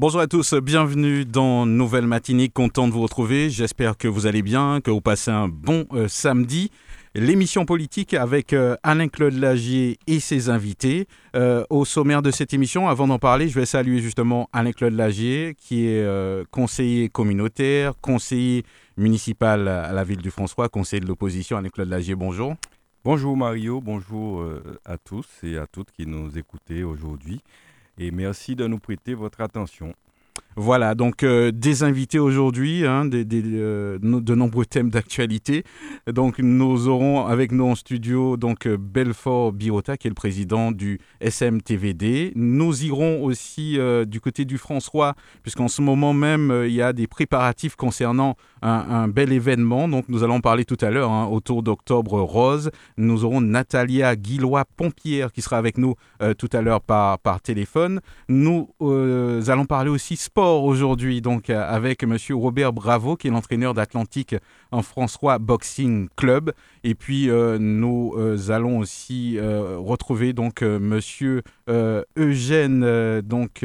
Bonjour à tous, bienvenue dans Nouvelle Matinée, content de vous retrouver. J'espère que vous allez bien, que vous passez un bon euh, samedi. L'émission politique avec euh, Alain-Claude Lagier et ses invités. Euh, au sommaire de cette émission, avant d'en parler, je vais saluer justement Alain-Claude Lagier, qui est conseiller communautaire, conseiller municipal à la ville du François, conseiller de l'opposition. Alain-Claude Lagier, bonjour. Bonjour Mario, bonjour à tous et à toutes qui nous écoutez aujourd'hui et merci de nous prêter votre attention. Voilà, donc euh, des invités aujourd'hui, hein, euh, de nombreux thèmes d'actualité. Donc nous aurons avec nous en studio donc euh, Belfort Birota qui est le président du SMTVD. Nous irons aussi du côté du François puisqu'en ce moment même il y a des préparatifs concernant un, bel événement. Donc nous allons parler tout à l'heure hein, autour d'Octobre Rose. Nous aurons Natalia Guillois-Pompière qui sera avec nous tout à l'heure par, par téléphone. Nous allons parler aussi sport aujourd'hui, donc euh, avec Monsieur Robert Bravo, qui est l'entraîneur d'Atlantique en François Boxing Club. Et puis euh, nous euh, allons aussi retrouver donc Monsieur Eugène, donc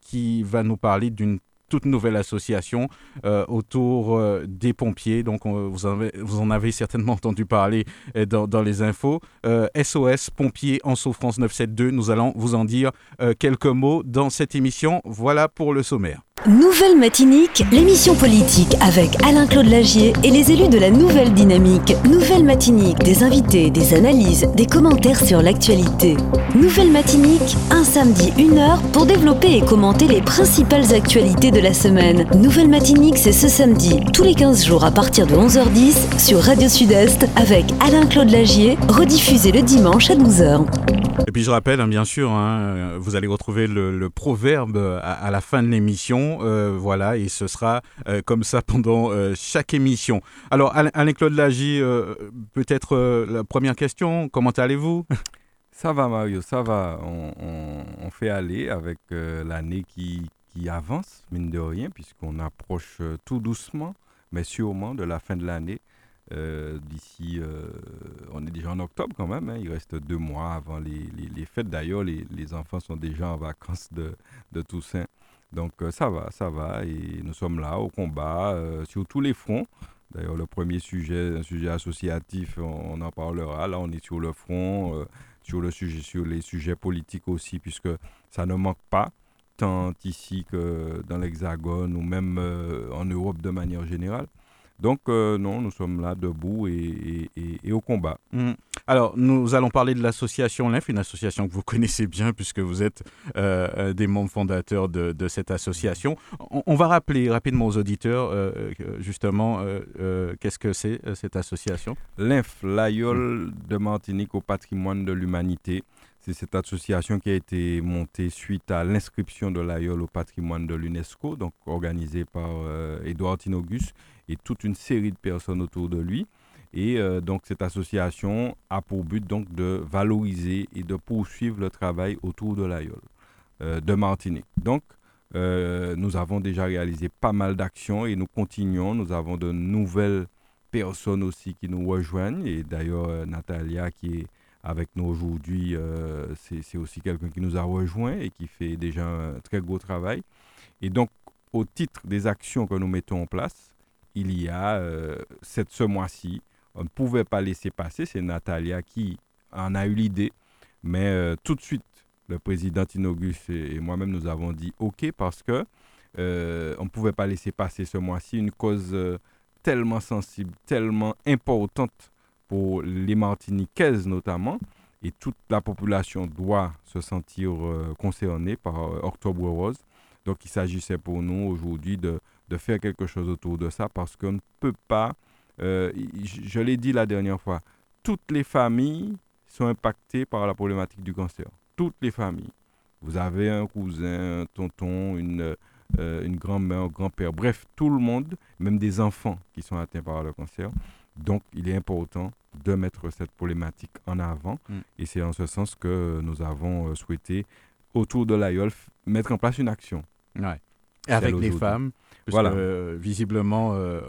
qui va nous parler d'une toute nouvelle association euh, autour euh, des pompiers. Donc, vous, en avez certainement entendu parler euh, dans, dans, les infos. SOS Pompiers en souffrance 972. Nous allons vous en dire quelques mots dans cette émission. Voilà pour le sommaire. Nouvelle Matinique, l'émission politique avec Alain-Claude Lagier et les élus de la Nouvelle Dynamique. Nouvelle Matinique, des invités, des analyses, des commentaires sur l'actualité. Nouvelle Matinique, un samedi, une heure pour développer et commenter les principales actualités de la semaine. Nouvelle Matinique, c'est ce samedi, tous les 15 jours à partir de 11h10 sur Radio Sud-Est avec Alain-Claude Lagier, rediffusé le dimanche à 12h. Et puis je rappelle, hein, bien sûr, hein, vous allez retrouver le, proverbe à, la fin de l'émission. Euh, voilà, et ce sera euh, comme ça pendant euh, chaque émission. Alors, Alain-Claude Lagy, peut-être la première question, comment allez-vous? Ça va, Mario, ça va. On, fait aller avec l'année qui, qui avance, mine de rien, puisqu'on approche tout doucement, mais sûrement de la fin de l'année. D'ici, on est déjà en octobre quand même, hein. il reste deux mois avant les, les, fêtes. D'ailleurs, les, les, enfants sont déjà en vacances de, de Toussaint. Donc euh, ça va, ça va. Et nous sommes là au combat sur tous les fronts. D'ailleurs, le premier sujet, un sujet associatif, on, en parlera. Là, on est sur le front, sur, le sujet, sur les sujets politiques aussi, puisque ça ne manque pas, tant ici que dans l'Hexagone ou même en Europe de manière générale. Donc, euh, non, nous sommes là debout et, au combat. Mm. Alors, nous allons parler de l'association LINF, une association que vous connaissez bien puisque vous êtes euh, des membres fondateurs de, cette association. On, va rappeler rapidement aux auditeurs, euh, justement, qu'est-ce que c'est cette association? LINF, l'AIOL de Martinique au patrimoine de l'humanité. C'est cette association qui a été montée suite à l'inscription de l'AIOL au patrimoine de l'UNESCO, donc organisée par Edouard Tinogus et toute une série de personnes autour de lui. Et euh, donc cette association a pour but donc de valoriser et de poursuivre le travail autour de l'AIOL euh, de Martinique. Donc euh, nous avons déjà réalisé pas mal d'actions et nous continuons. Nous avons de nouvelles personnes aussi qui nous rejoignent. Et d'ailleurs, Natalia qui est avec nous aujourd'hui, c'est aussi quelqu'un qui nous a rejoint et qui fait déjà un très gros travail. Et donc, au titre des actions que nous mettons en place, il y a euh, cette, ce mois-ci. On ne pouvait pas laisser passer. C'est Natalia qui en a eu l'idée. Mais euh, tout de suite, le président Tinogus et, moi-même, nous avons dit OK parce que euh, on ne pouvait pas laisser passer ce mois-ci une cause tellement sensible, tellement importante pour les Martiniquaises notamment. Et toute la population doit se sentir concernée par Octobre Rose. Donc il s'agissait pour nous aujourd'hui de de faire quelque chose autour de ça parce qu'on ne peut pas, euh, je, l'ai dit la dernière fois, toutes les familles sont impactées par la problématique du cancer. Toutes les familles. Vous avez un cousin, un tonton, une, une grand-mère, un grand-père, bref, tout le monde, même des enfants qui sont atteints par le cancer. Donc, il est important de mettre cette problématique en avant. Mm. Et c'est en ce sens que nous avons souhaité, autour de l'AIOL, mettre en place une action. Ouais. Avec les femmes, voilà. Euh, visiblement, euh,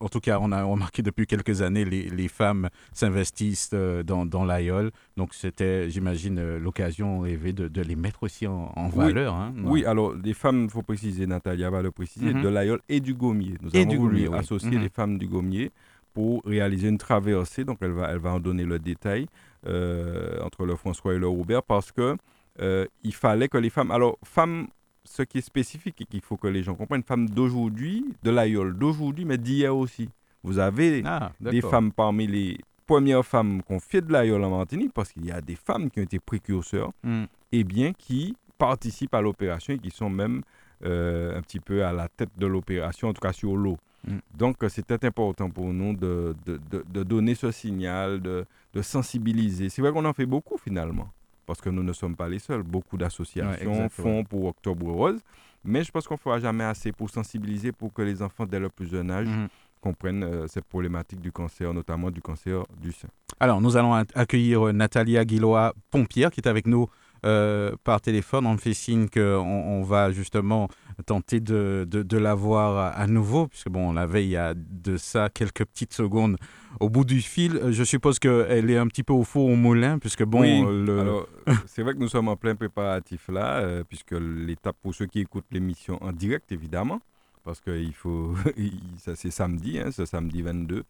en, tout cas, on a remarqué depuis quelques années, les, les femmes s'investissent euh, dans, dans l'AIOL. Donc, c'était, j'imagine, l'occasion rêvée de, de, les mettre aussi en, valeur. Hein. Oui, alors, les femmes, il faut préciser, Natalia va le préciser, mhm. de l'AIOL et du Gommier. Nous et avons du voulu associer mhm. les femmes du Gommier pour réaliser une traversée. Donc, elle va, elle va en donner le détail entre le François et le Robert parce que il fallait que les femmes. Alors, femmes ce qui est spécifique et qu'il faut que les gens comprennent, femme d'aujourd'hui, de l'aïeul d'aujourd'hui, mais d'hier aussi. Vous avez ah, des femmes parmi les premières femmes qu'on fait de l'aïeul en Martinique, parce qu'il y a des femmes qui ont été précurseurs, hmm. et bien qui participent à l'opération et qui sont même euh, un petit peu à la tête de l'opération, en tout cas sur l'eau. Hmm. Donc, c'était important pour nous de, de, de, donner ce signal, de, sensibiliser. C'est vrai qu'on en fait beaucoup finalement parce que nous ne sommes pas les seuls. Beaucoup d'associations font pour Octobre Rose, mais je pense qu'on ne fera jamais assez pour sensibiliser pour que les enfants dès le plus jeune âge mhm. comprennent euh, cette problématique du cancer, notamment du cancer du sein. Alors, nous allons accueillir euh, Natalia Guillois-Pompière qui est avec nous euh, par téléphone. On me fait signe qu'on on va justement tenter de, de, la voir à nouveau, puisque bon, on l'avait il y a de ça quelques petites secondes au bout du fil. Je suppose qu'elle est un petit peu au four au moulin, puisque bon... Euh, c'est vrai que nous sommes en plein préparatif là, euh, puisque l'étape pour ceux qui écoutent l'émission en direct, évidemment, parce que il faut, ça c'est samedi, hein, ce samedi 22,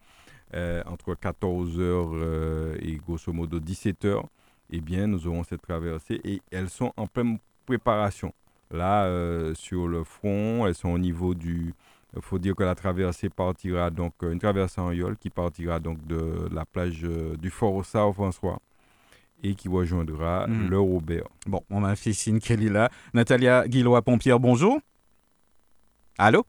entre 14h et grosso modo 17h, eh bien, nous aurons cette traversée et elles sont en pleine préparation. Là, euh, sur le front, elles sont au niveau du... Il faut dire que la traversée partira donc, euh, une traversée en yole qui partira donc de la plage euh, du Fort au François et qui rejoindra mhm. le Robert. Bon, on a fait signe qu'elle est là. Natalia Guillois-Pompière, bonjour. Allô?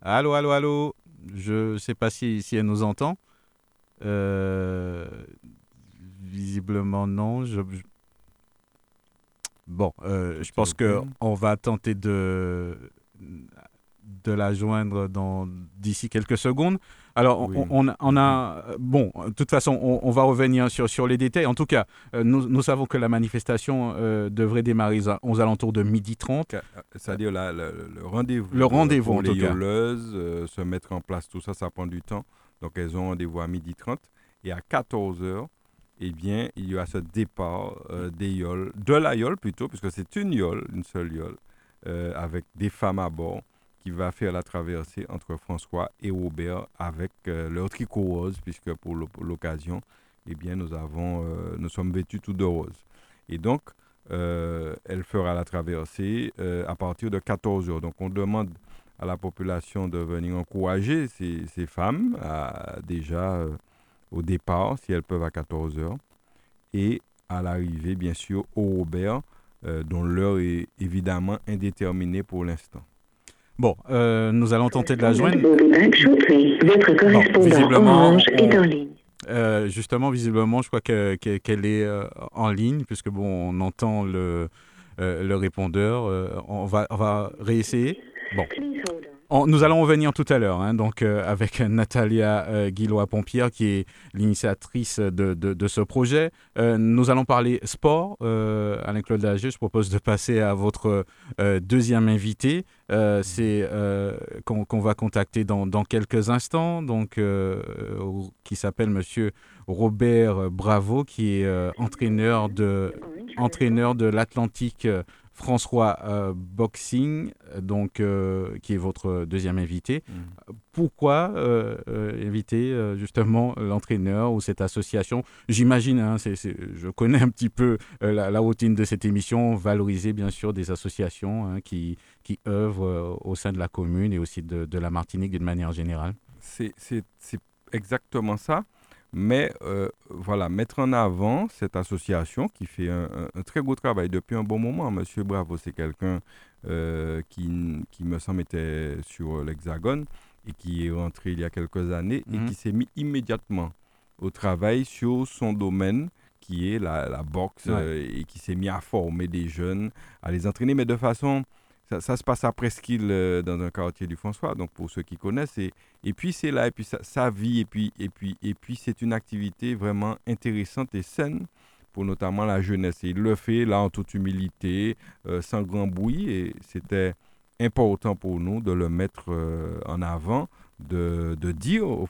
Allô, allô, allô? Je ne sais pas si, si, elle nous entend. visiblement non. je, Bon, euh, je pense qu'on va tenter de, de la joindre d'ici quelques secondes. Alors, on, on, a. Bon, de toute façon, on, va revenir sur, sur les détails. En tout cas, euh, nous, nous savons que la manifestation euh, devrait démarrer aux alentours de midi 30. C'est-à-dire le, rendez-vous. Le rendez-vous, en les se mettre en place, tout ça, ça prend du temps. Donc, elles ont rendez-vous à midi 30. Et à 14 h eh bien, il y a ce départ euh, des de la yole plutôt, puisque c'est une yole, une seule yole, euh, avec des femmes à bord, qui va faire la traversée entre François et Robert avec euh, leur tricot rose, puisque pour l'occasion, eh bien, nous, avons, nous sommes vêtus tout de rose. Et donc, elle fera la traversée à partir de 14 heures. Donc, on demande à la population de venir encourager ces, ces femmes à déjà au départ, si elles peuvent à 14 heures, et à l'arrivée, bien sûr, au Robert, euh, dont l'heure est évidemment indéterminée pour l'instant. Bon, euh, nous allons tenter de la joindre. Votre correspondant est en ligne. Euh, justement, visiblement, je crois qu'elle est en ligne, puisque bon, on entend le, le répondeur. on, va, on va réessayer. Bon nous allons revenir tout à l'heure, hein, donc euh, avec Natalia euh, Guillois-Pompière, qui est l'initiatrice de, ce projet. Euh, nous allons parler sport. Alain-Claude Lagier, je propose de passer à votre deuxième invité. C'est qu'on va contacter dans, dans, quelques instants, donc qui s'appelle Monsieur Robert Bravo, qui est entraîneur de entraîneur de l'Atlantique François euh, Boxing, donc, euh, qui est votre deuxième invité. Mm. Pourquoi euh, inviter justement l'entraîneur ou cette association? J'imagine, hein, je connais un petit peu la, routine de cette émission, valoriser bien sûr des associations hein, qui, qui œuvrent au sein de la commune et aussi de, de la Martinique d'une manière générale. C'est exactement ça. Mais euh, voilà, mettre en avant cette association qui fait un, très beau travail depuis un bon moment. Monsieur Bravo, c'est quelqu'un euh, qui, qui, me semble, était sur l'Hexagone et qui est rentré il y a quelques années et mhm. qui s'est mis immédiatement au travail sur son domaine qui est la, la boxe euh, et qui s'est mis à former des jeunes, à les entraîner, mais de façon ça, se passe à Presqu'île, dans un quartier du François, donc pour ceux qui connaissent. Et, et puis c'est là, et puis ça, vit, et puis, et puis, et puis c'est une activité vraiment intéressante et saine pour notamment la jeunesse. Et il le fait là en toute humilité, sans grand bruit, et c'était important pour nous de le mettre en avant de, de dire aux,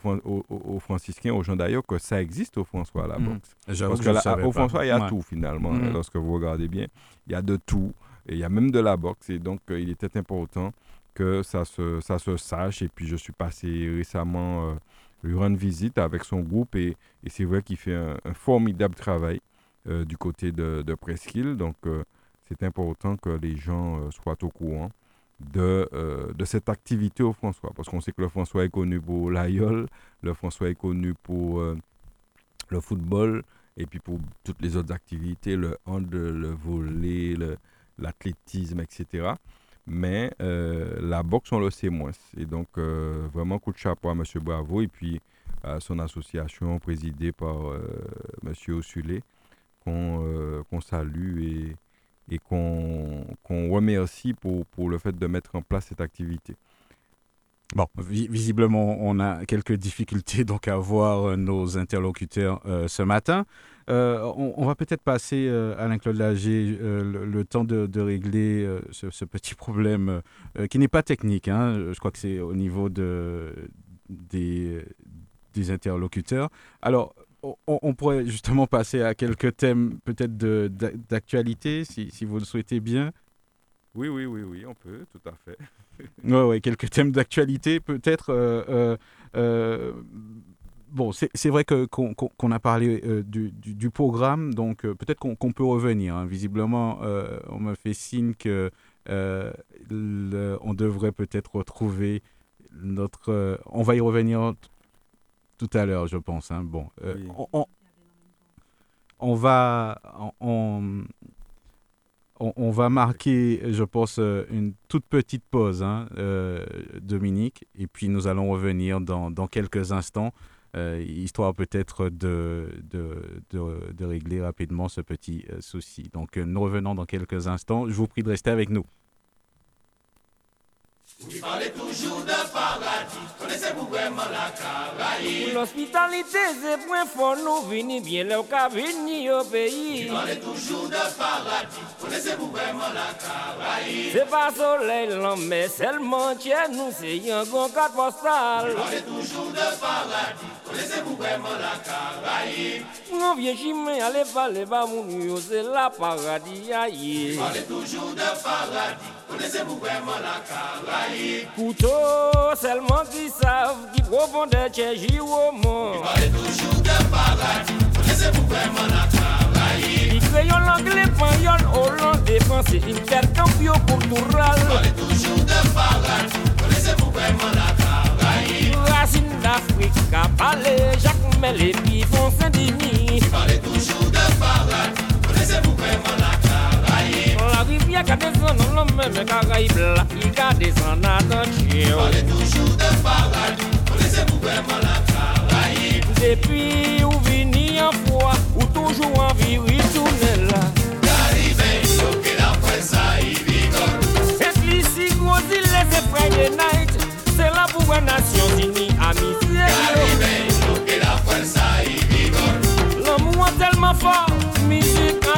aux, franciscains, aux gens d'ailleurs, que ça existe au François, la mhm. boxe. Parce que au François, il y a tout finalement. Mhm. Lorsque vous regardez bien, il y a de tout. Et il y a même de la boxe. Et donc, euh, il était important que ça se, ça se sache. Et puis, je suis passé récemment euh, lui rendre visite avec son groupe. Et, et c'est vrai qu'il fait un, formidable travail euh, du côté de, de Presqu'île. Donc, c'est important que les gens soient au courant de, euh, de cette activité au François. Parce qu'on sait que le François est connu pour l'aïeul, le François est connu pour euh, le football, et puis pour toutes les autres activités, le hand, le volley, l'athlétisme, etc. Mais euh, la boxe, on le sait moins. Et donc, vraiment, coup de chapeau à M. Bravo et puis à son association présidée par M. Ossulé, qu'on salue et, et qu'on remercie pour, pour, le fait de mettre en place cette activité. Bon, visiblement, on a quelques difficultés donc à voir euh, nos interlocuteurs euh, ce matin. Euh, on, va peut-être passer, à Alain-Claude Lager, le, temps de, régler ce, petit problème qui n'est pas technique. Hein. Je crois que c'est au niveau de, des, interlocuteurs. Alors, on, pourrait justement passer à quelques thèmes peut-être d'actualité, si, vous le souhaitez bien. Oui, oui, oui, oui, on peut, tout à fait. oui, ouais, quelques thèmes d'actualité peut-être. Euh, euh, euh, bon, c'est vrai qu'on a parlé du, programme, donc peut-être qu'on peut revenir. Hein. Visiblement, on me fait signe que on devrait peut-être retrouver notre. on va y revenir tout à l'heure, je pense. Hein. Bon, euh, on, va, on, on, va marquer, je pense, euh, une toute petite pause, hein, euh, Dominique, et puis nous allons revenir dans, quelques instants, histoire peut-être de, de, de, régler rapidement ce petit souci. Donc nous revenons dans quelques instants. Je vous prie de rester avec nous. Vous parlez toujours de paradis, connaissez-vous vraiment la Caraïbe? L'hospitalité, c'est point fort, nous venons bien le cas venir au pays. Vous parlez toujours de paradis, connaissez-vous vraiment la Caraïbe? C'est pas soleil, mais seulement tiens, nous c'est un grand cadre postal. Vous parlez toujours de paradis, connaissez-vous vraiment la Caraïbe? On vient chimer, allez parler, bah mon c'est la paradis, aïe. Vous parlez toujours de paradis, chez au monde. Il parlait toujours de paradis, connaissez-vous vraiment la Caraïbe? Il créole l'anglais, espagnol, hollandais, français, intercambio cultural. Il parlait toujours de paradis, connaissez-vous vraiment la Caraïbe? Racine parler, Jacques Mel parlait toujours de paradis, la même là, il a à. Parlez toujours de paradis, connaissez-vous vraiment la Caraïbe? Depuis où vini en foi, ou toujours en vie retourner là. Caribe, que la presse y vigore. C'est l'ici, gros île, c'est Friday night, c'est la pour la nation unie, amitié. Caribe, que la presse y vigore. L'amour tellement fort,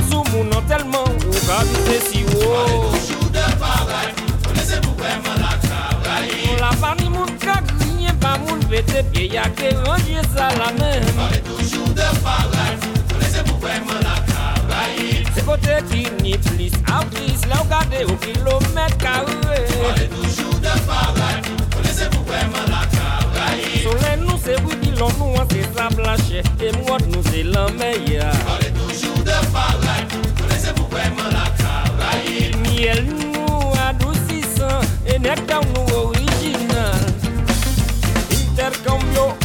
sou moun nan telman Ou ka doute si ou Pale toujou de bagay Kone se pou kweman la travayi Moun la pa ni moun ka griye Pa moun vete pye ya ke ranje sa la men. Pale toujou de bagay Kone se pou kweman la travayi Se kote ki ni plis Avris la ou gade ou kilomet kare Pale toujou de bagay dilon nous c'est ça blanche. Et moi nous c'est la meilleure Parlez toujours de paradis Connaissez-vous vraiment la Caraïbe Miel nous adoucissant Et nectar nous original Intercambio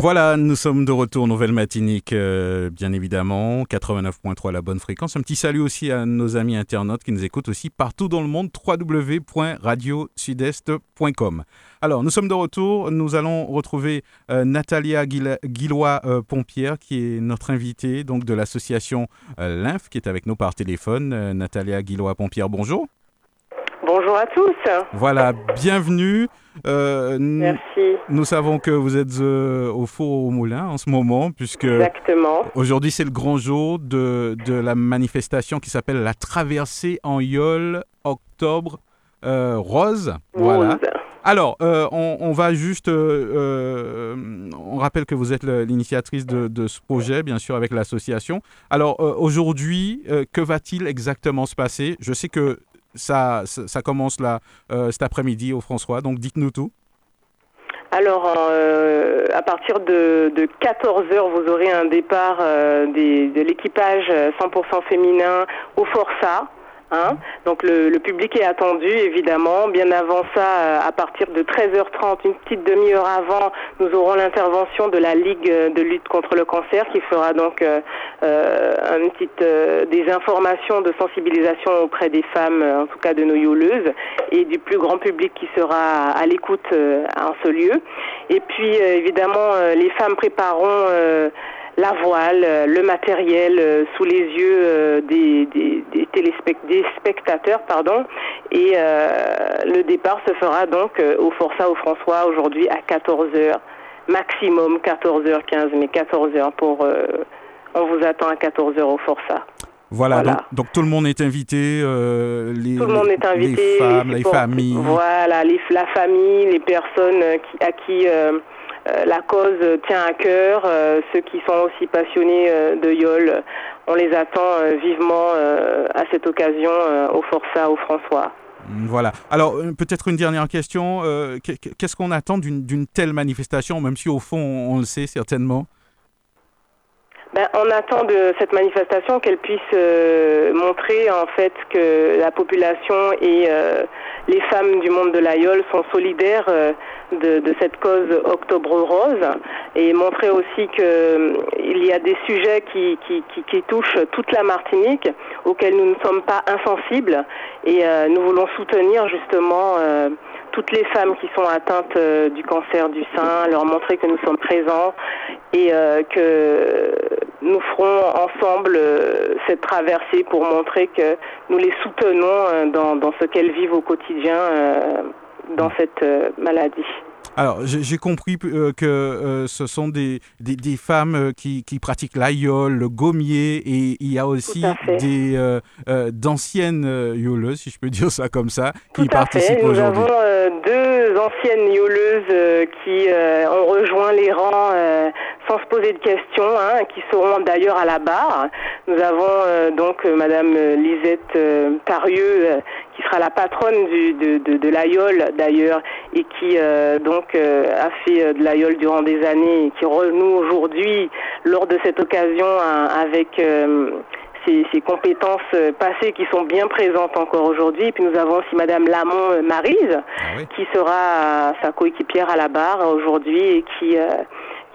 Voilà, nous sommes de retour, nouvelle matinique, euh, bien évidemment, 89.3 la bonne fréquence. Un petit salut aussi à nos amis internautes qui nous écoutent aussi partout dans le monde, www.radiosudest.com. Alors, nous sommes de retour, nous allons retrouver euh, Natalia Guillois-Pompière, qui est notre invitée donc, de l'association euh, LINF, qui est avec nous par téléphone. Euh, Natalia Guillois-Pompière, bonjour. Bonjour à tous. Voilà, bienvenue. Euh, Merci. Nous savons que vous êtes euh, au four au moulin en ce moment, puisque Exactement. aujourd'hui c'est le grand jour de, de la manifestation qui s'appelle la traversée en Yole Octobre euh, Rose. Voilà. Alors, euh, on, on va juste. on rappelle que vous êtes l'initiatrice de, de ce projet, bien sûr, avec l'association. Alors, aujourd'hui, que va-t-il exactement se passer? Je sais que ça, ça, commence là, euh, cet après-midi au François, donc dites-nous tout. Alors, euh, à partir de, de 14 heures, vous aurez un départ euh, des- de l'équipage euh, 100% féminin au Forçat. Hein Donc le, le public est attendu évidemment. Bien avant ça, euh, à partir de 13h30, une petite demi-heure avant, nous aurons l'intervention de la Ligue de lutte contre le cancer qui fera donc euh, euh, une petite, euh, des informations de sensibilisation auprès des femmes, euh, en tout cas de nos yoleuses, et du plus grand public qui sera à l'écoute euh, en ce lieu. Et puis euh, évidemment, euh, les femmes prépareront euh, la voile, euh, le matériel euh, sous les yeux euh, des, des, des, téléspect- des spectateurs, pardon, et le départ se fera donc au Forçat au François aujourd'hui à 14h, maximum 14h15, mais 14h pour... on vous attend à 14h au Forçat. Voilà, Voilà. Donc, donc tout le monde est invité. euh, les, Tout le monde est invité. Les femmes, les support- familles. Voilà, les, la famille, les personnes qui, à qui euh, la cause tient à cœur, euh, ceux qui sont aussi passionnés euh, de Yole. On les attend euh, vivement euh, à cette occasion euh, au Forçat, au François. Voilà. Alors, euh, peut-être une dernière question. euh, qu'est- Qu'est-ce qu'on attend d'une telle manifestation, même si au fond, on, on le sait certainement? Ben, on attend de cette manifestation qu'elle puisse euh, montrer en fait que la population et euh, les femmes du monde de l'Aïol sont solidaires euh, de, cette cause Octobre Rose et montrer aussi que euh, il y a des sujets qui, touchent toute la Martinique auxquels nous ne sommes pas insensibles et nous voulons soutenir justement toutes les femmes qui sont atteintes euh, du cancer du sein, leur montrer que nous sommes présents et euh, que nous ferons ensemble euh, cette traversée pour montrer que nous les soutenons dans, dans ce qu'elles vivent au quotidien dans cette maladie. Alors, j'ai compris euh, que euh, ce sont des, des, des femmes euh, qui, qui pratiquent l'aïol, le gommier, et il y a aussi des euh, d'anciennes yoleuses, si je peux dire ça comme ça, qui Tout à participent fait. Nous aujourd'hui. avons deux anciennes yoleuses euh, qui euh, ont rejoint les rangs euh, sans se poser de questions, hein, qui seront d'ailleurs à la barre. Nous avons euh, donc euh, Madame euh, Lisette euh, Tarieux, euh, qui sera la patronne du, de, de, de l'aïeul d'ailleurs, et qui euh, donc euh, a fait de l'aïeul durant des années, et qui renoue aujourd'hui, lors de cette occasion, hein, avec... euh, ces, ces compétences passées qui sont bien présentes encore aujourd'hui. Et puis nous avons aussi Madame Lamont Marise, Ah oui. qui sera sa coéquipière à la barre aujourd'hui et qui, euh,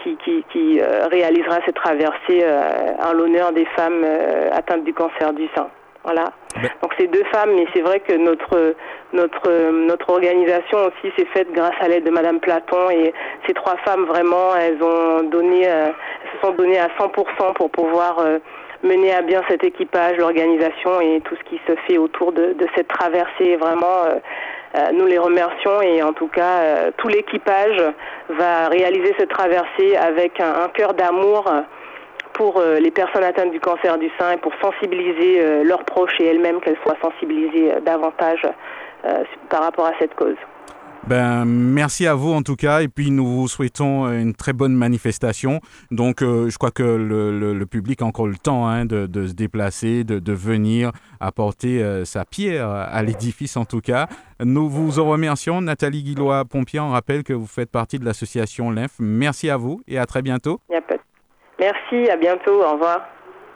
qui, qui, qui, euh, réalisera cette traversée euh, en l'honneur des femmes euh, atteintes du cancer du sein. Voilà. Donc ces deux femmes, mais c'est vrai que notre notre notre organisation aussi s'est faite grâce à l'aide de Madame Platon et ces trois femmes vraiment, elles ont donné, elles se sont données à 100% pour pouvoir mener à bien cet équipage, l'organisation et tout ce qui se fait autour de, de cette traversée. Vraiment, nous les remercions et en tout cas, euh, tout l'équipage va réaliser cette traversée avec un, un cœur d'amour euh, pour euh, les personnes atteintes du cancer du sein et pour sensibiliser euh, leurs proches et elles-mêmes qu'elles soient sensibilisées euh, davantage euh, par rapport à cette cause. Ben, merci à vous en tout cas, et puis nous vous souhaitons une très bonne manifestation. Donc, euh, je crois que le, public a encore le temps hein, de, se déplacer, de, venir apporter euh, sa pierre à l'édifice en tout cas. Nous vous en remercions. Nathalie Guillois-Pompier, on rappelle que vous faites partie de l'association LINF. Merci à vous et à très bientôt. Merci, à bientôt, au revoir.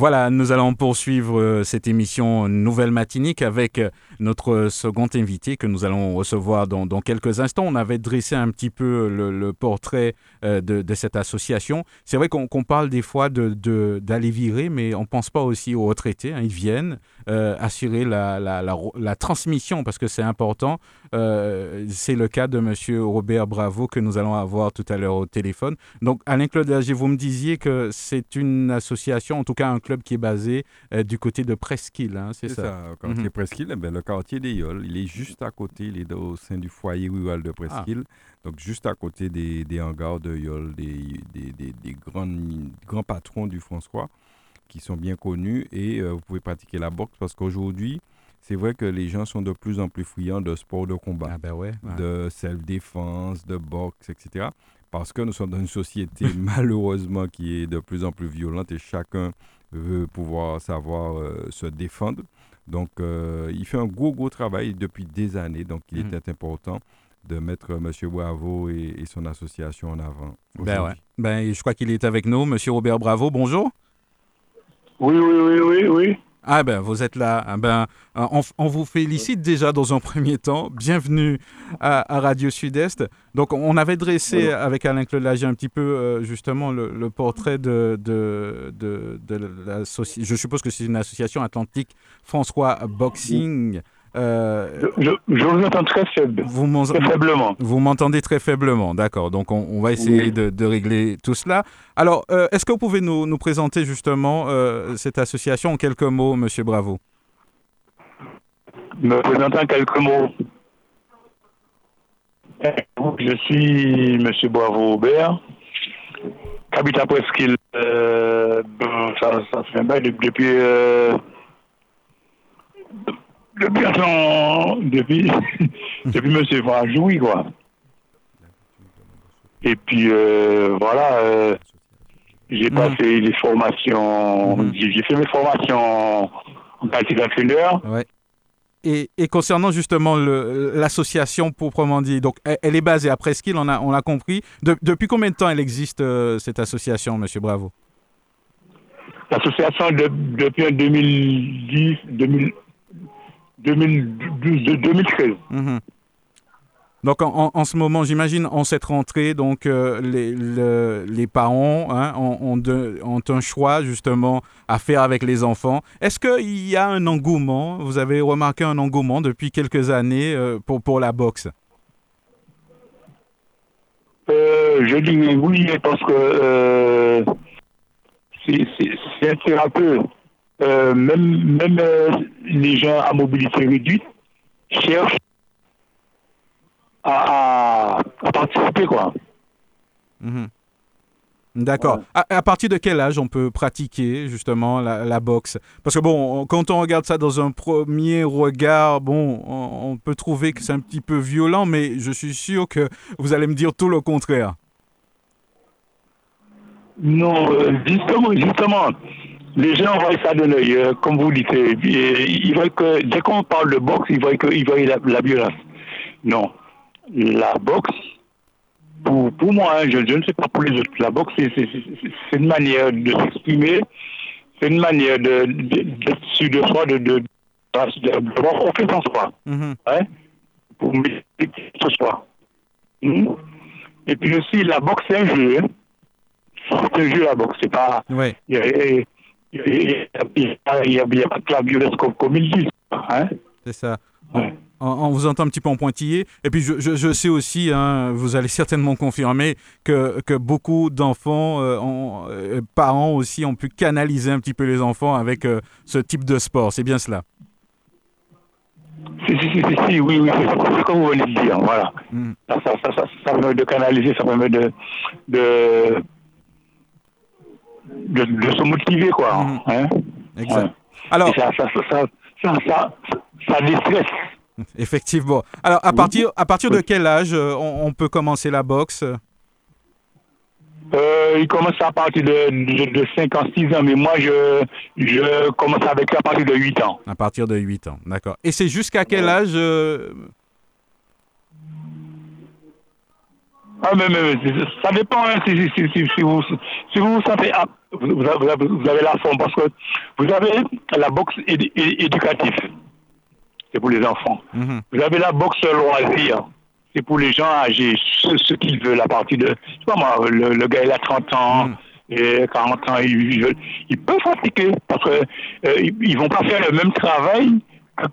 Voilà, nous allons poursuivre euh, cette émission Nouvelle Matinique avec euh, notre second invité que nous allons recevoir dans, quelques instants. On avait dressé un petit peu le, portrait euh, de, cette association. C'est vrai qu'on parle des fois d'aller virer, mais on ne pense pas aussi aux retraités. hein. Ils viennent euh, assurer la, la, la, la transmission parce que c'est important. Euh, c'est le cas de M. Robert Bravo que nous allons avoir tout à l'heure au téléphone. Donc, Alain-Claude Lagier, vous me disiez que c'est une association, en tout cas un club qui est basé euh, du côté de Presqu'île, hein, c'est ça? ça, au quartier Mhm. Presqu'île, eh ben, le quartier des Yoles, il est juste à côté, il est au sein du foyer rural de Presqu'île, donc juste à côté des, des hangars de Yoles, des, des, des, des grandes- grands patrons du François qui sont bien connus et euh, vous pouvez pratiquer la boxe parce qu'aujourd'hui, c'est vrai que les gens sont de plus en plus friands de sport de combat Ah ben ouais. ouais. de self-défense, de boxe, etc. Parce que nous sommes dans une société malheureusement qui est de plus en plus violente et chacun veut pouvoir savoir euh, se défendre. Donc euh, il fait un gros, gros travail depuis des années. Donc il Mhm. était important de mettre M. Bravo et, et son association en avant. Ben ouais. Ben, je crois qu'il est avec nous. Monsieur Robert Bravo, bonjour. Oui, oui, oui, oui, oui. Ah ben, vous êtes là. Ah ben, euh, on, on vous félicite déjà dans un premier temps. Bienvenue à, à Radio Sud-Est. Donc, on avait dressé avec Alain Claude un petit peu euh, justement le, le portrait de, de, de, de l'association. Je suppose que c'est une association Atlantique François Boxing. Euh, Je, vous entends très faible, vous très faiblement. vous m'entendez très faiblement, d'accord. Donc, on, on va essayer Oui. de, de régler tout cela. Alors, euh, est-ce que vous pouvez nous, nous présenter justement euh, cette association en quelques mots, Monsieur Bravo? Me présentant quelques mots. Je suis M. Bravo Aubert, habite à Presqu'île. Ça, ça fait un bail de- depuis. Depuis, depuis, depuis M. Franjoui, quoi. Et puis, euh, voilà, euh, j'ai Mhm. passé des formations, Mhm. j'ai fait mes formations en qualité d'entraîneur. Ouais. Et, et concernant justement l'association proprement dit, donc elle, elle est basée à Presqu'île, on a, on l'a compris. De- depuis combien de temps elle existe, euh, cette association, Monsieur Bravo? L'association de- depuis en 2010, 2000, 2012, de 2013. Mhm. Donc en, en- ce moment, j'imagine, en cette rentrée, donc euh, les, le- les parents hein, ont, ont de- ont un choix justement à faire avec les enfants. Est-ce qu'il y a un engouement? Vous avez remarqué un engouement depuis quelques années euh, pour, pour la boxe? Euh, je dis oui parce que c'est un thérapeute. Euh, même même euh, les gens à mobilité réduite cherchent à, à, à participer. Quoi. Mhm. D'accord. Ouais. À, à partir de quel âge on peut pratiquer justement la, la boxe? Parce que bon, on- quand on regarde ça dans un premier regard, bon, on, on peut trouver que c'est un petit peu violent, mais je suis sûr que vous allez me dire tout le contraire. Non, euh, justement, justement, les gens voient ça d'un œil, euh, comme vous dites. Ils voient que dès qu'on parle de boxe, ils voient que ils voient la, la violence. Non, la boxe, pour, pour moi, hein, je, je ne sais pas pour les autres, la boxe, c'est une manière de s'exprimer, c'est une manière de- de- d'être sûr de soi, de, de, de, d'avoir confiance en soi Mhm. hein, pour ce soir. Mhm. Et puis aussi, la boxe, c'est un jeu. hein. C'est un jeu, la boxe. C'est pas. Ouais. Il y a, a- a pas de la violence comme, comme ils disent. Hein? C'est ça. Ouais. on, vous entend un petit peu en pointillé. Et puis, je, je, sais aussi, hein, vous allez certainement confirmer, que, que beaucoup d'enfants, euh, parents aussi, ont pu canaliser un petit peu les enfants avec ce type de sport. C'est bien cela si, si, si, si, oui, oui, c'est ce que vous venez de dire, voilà. Mm. Ça, ça, ça, ça, permet de canaliser, ça permet de, de, de, de se motiver, quoi. Mm. Hein? Exact. Alors, ça, ça, ça, ça, ça, ça, déstresse. Effectivement. Alors, à partir, à partir de quel âge euh, on, on peut commencer la boxe? Euh, il commence à partir de, de, 5 ans, 6 ans, mais moi, je, je commence avec à partir de 8 ans. À partir de 8 ans, d'accord. Et c'est jusqu'à quel âge euh... Ah, mais, mais, ça dépend hein, si, si, si, si, vous si vous, vous sentez ah, vous, avez, vous, avez, la forme parce que vous avez la boxe éducative, c'est pour les enfants. Mm-hmm. Vous avez la boxe loisir, c'est pour les gens âgés, ceux, qui veulent à partir de, je sais pas moi, le, gars il a 30 ans, mm. et 40 ans, ils, ils, peuvent pratiquer parce que euh, ils, vont pas faire le même travail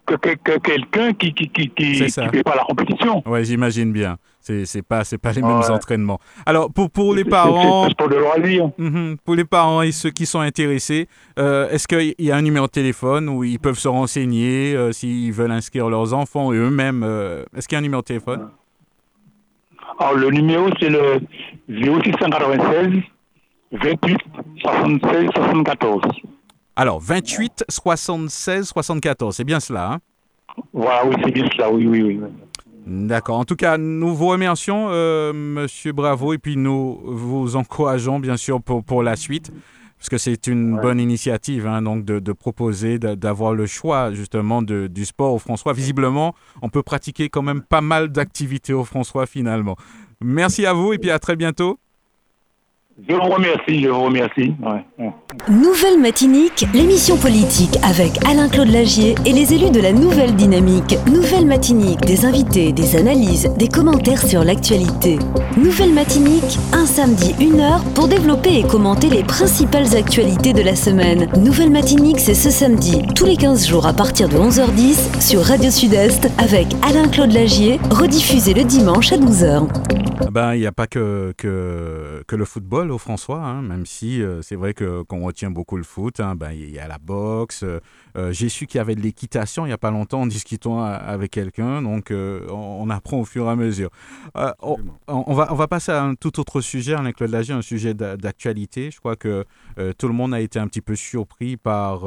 que, que, quelqu'un qui qui qui qui, fait pas la compétition. Ouais, j'imagine bien. C'est c'est pas c'est pas les mêmes entraînements. Alors pour pour les parents, pour de loisir. Mhm. pour les parents et ceux qui sont intéressés, euh, est-ce qu'il y a un numéro de téléphone où ils peuvent se renseigner euh, s'ils veulent inscrire leurs enfants et eux-mêmes Est-ce qu'il y a un numéro de téléphone? Alors, le numéro, c'est le 0696 28 76 74. Alors, 28 76 74, c'est bien cela, hein? Voilà, oui, c'est bien cela, oui, oui, oui. D'accord. En tout cas, nous vous remercions, euh, Monsieur Bravo, et puis nous vous encourageons, bien sûr, pour, pour la suite parce que c'est une bonne initiative hein, donc de, proposer d'avoir le choix justement de, du sport au François. Visiblement, on peut pratiquer quand même pas mal d'activités au François finalement. Merci à vous et puis à très bientôt. Je vous remercie, je vous remercie. Nouvelle Matinique, l'émission politique avec Alain-Claude Lagier et les élus de la Nouvelle Dynamique. Nouvelle Matinique, des invités, des analyses, des commentaires sur l'actualité. Nouvelle Matinique, un samedi, une heure pour développer et commenter les principales actualités de la semaine. Nouvelle Matinique, c'est ce samedi, tous les 15 jours à partir de 11h10 sur Radio Sud-Est avec Alain-Claude Lagier, rediffusé le dimanche à 12h. Ah ben, il n'y a pas que, que, que le football au François, hein, même si euh, c'est vrai que qu'on retient beaucoup le foot. Hein, ben, il y a la boxe. Euh, euh, j'ai su qu'il y avait de l'équitation il n'y a pas longtemps en discutant avec quelqu'un. Donc, on, apprend au fur et à mesure. On, va, on va passer à un tout autre sujet, avec Claude Lagier, un sujet d'actualité. Je crois que tout le monde a été un petit peu surpris par,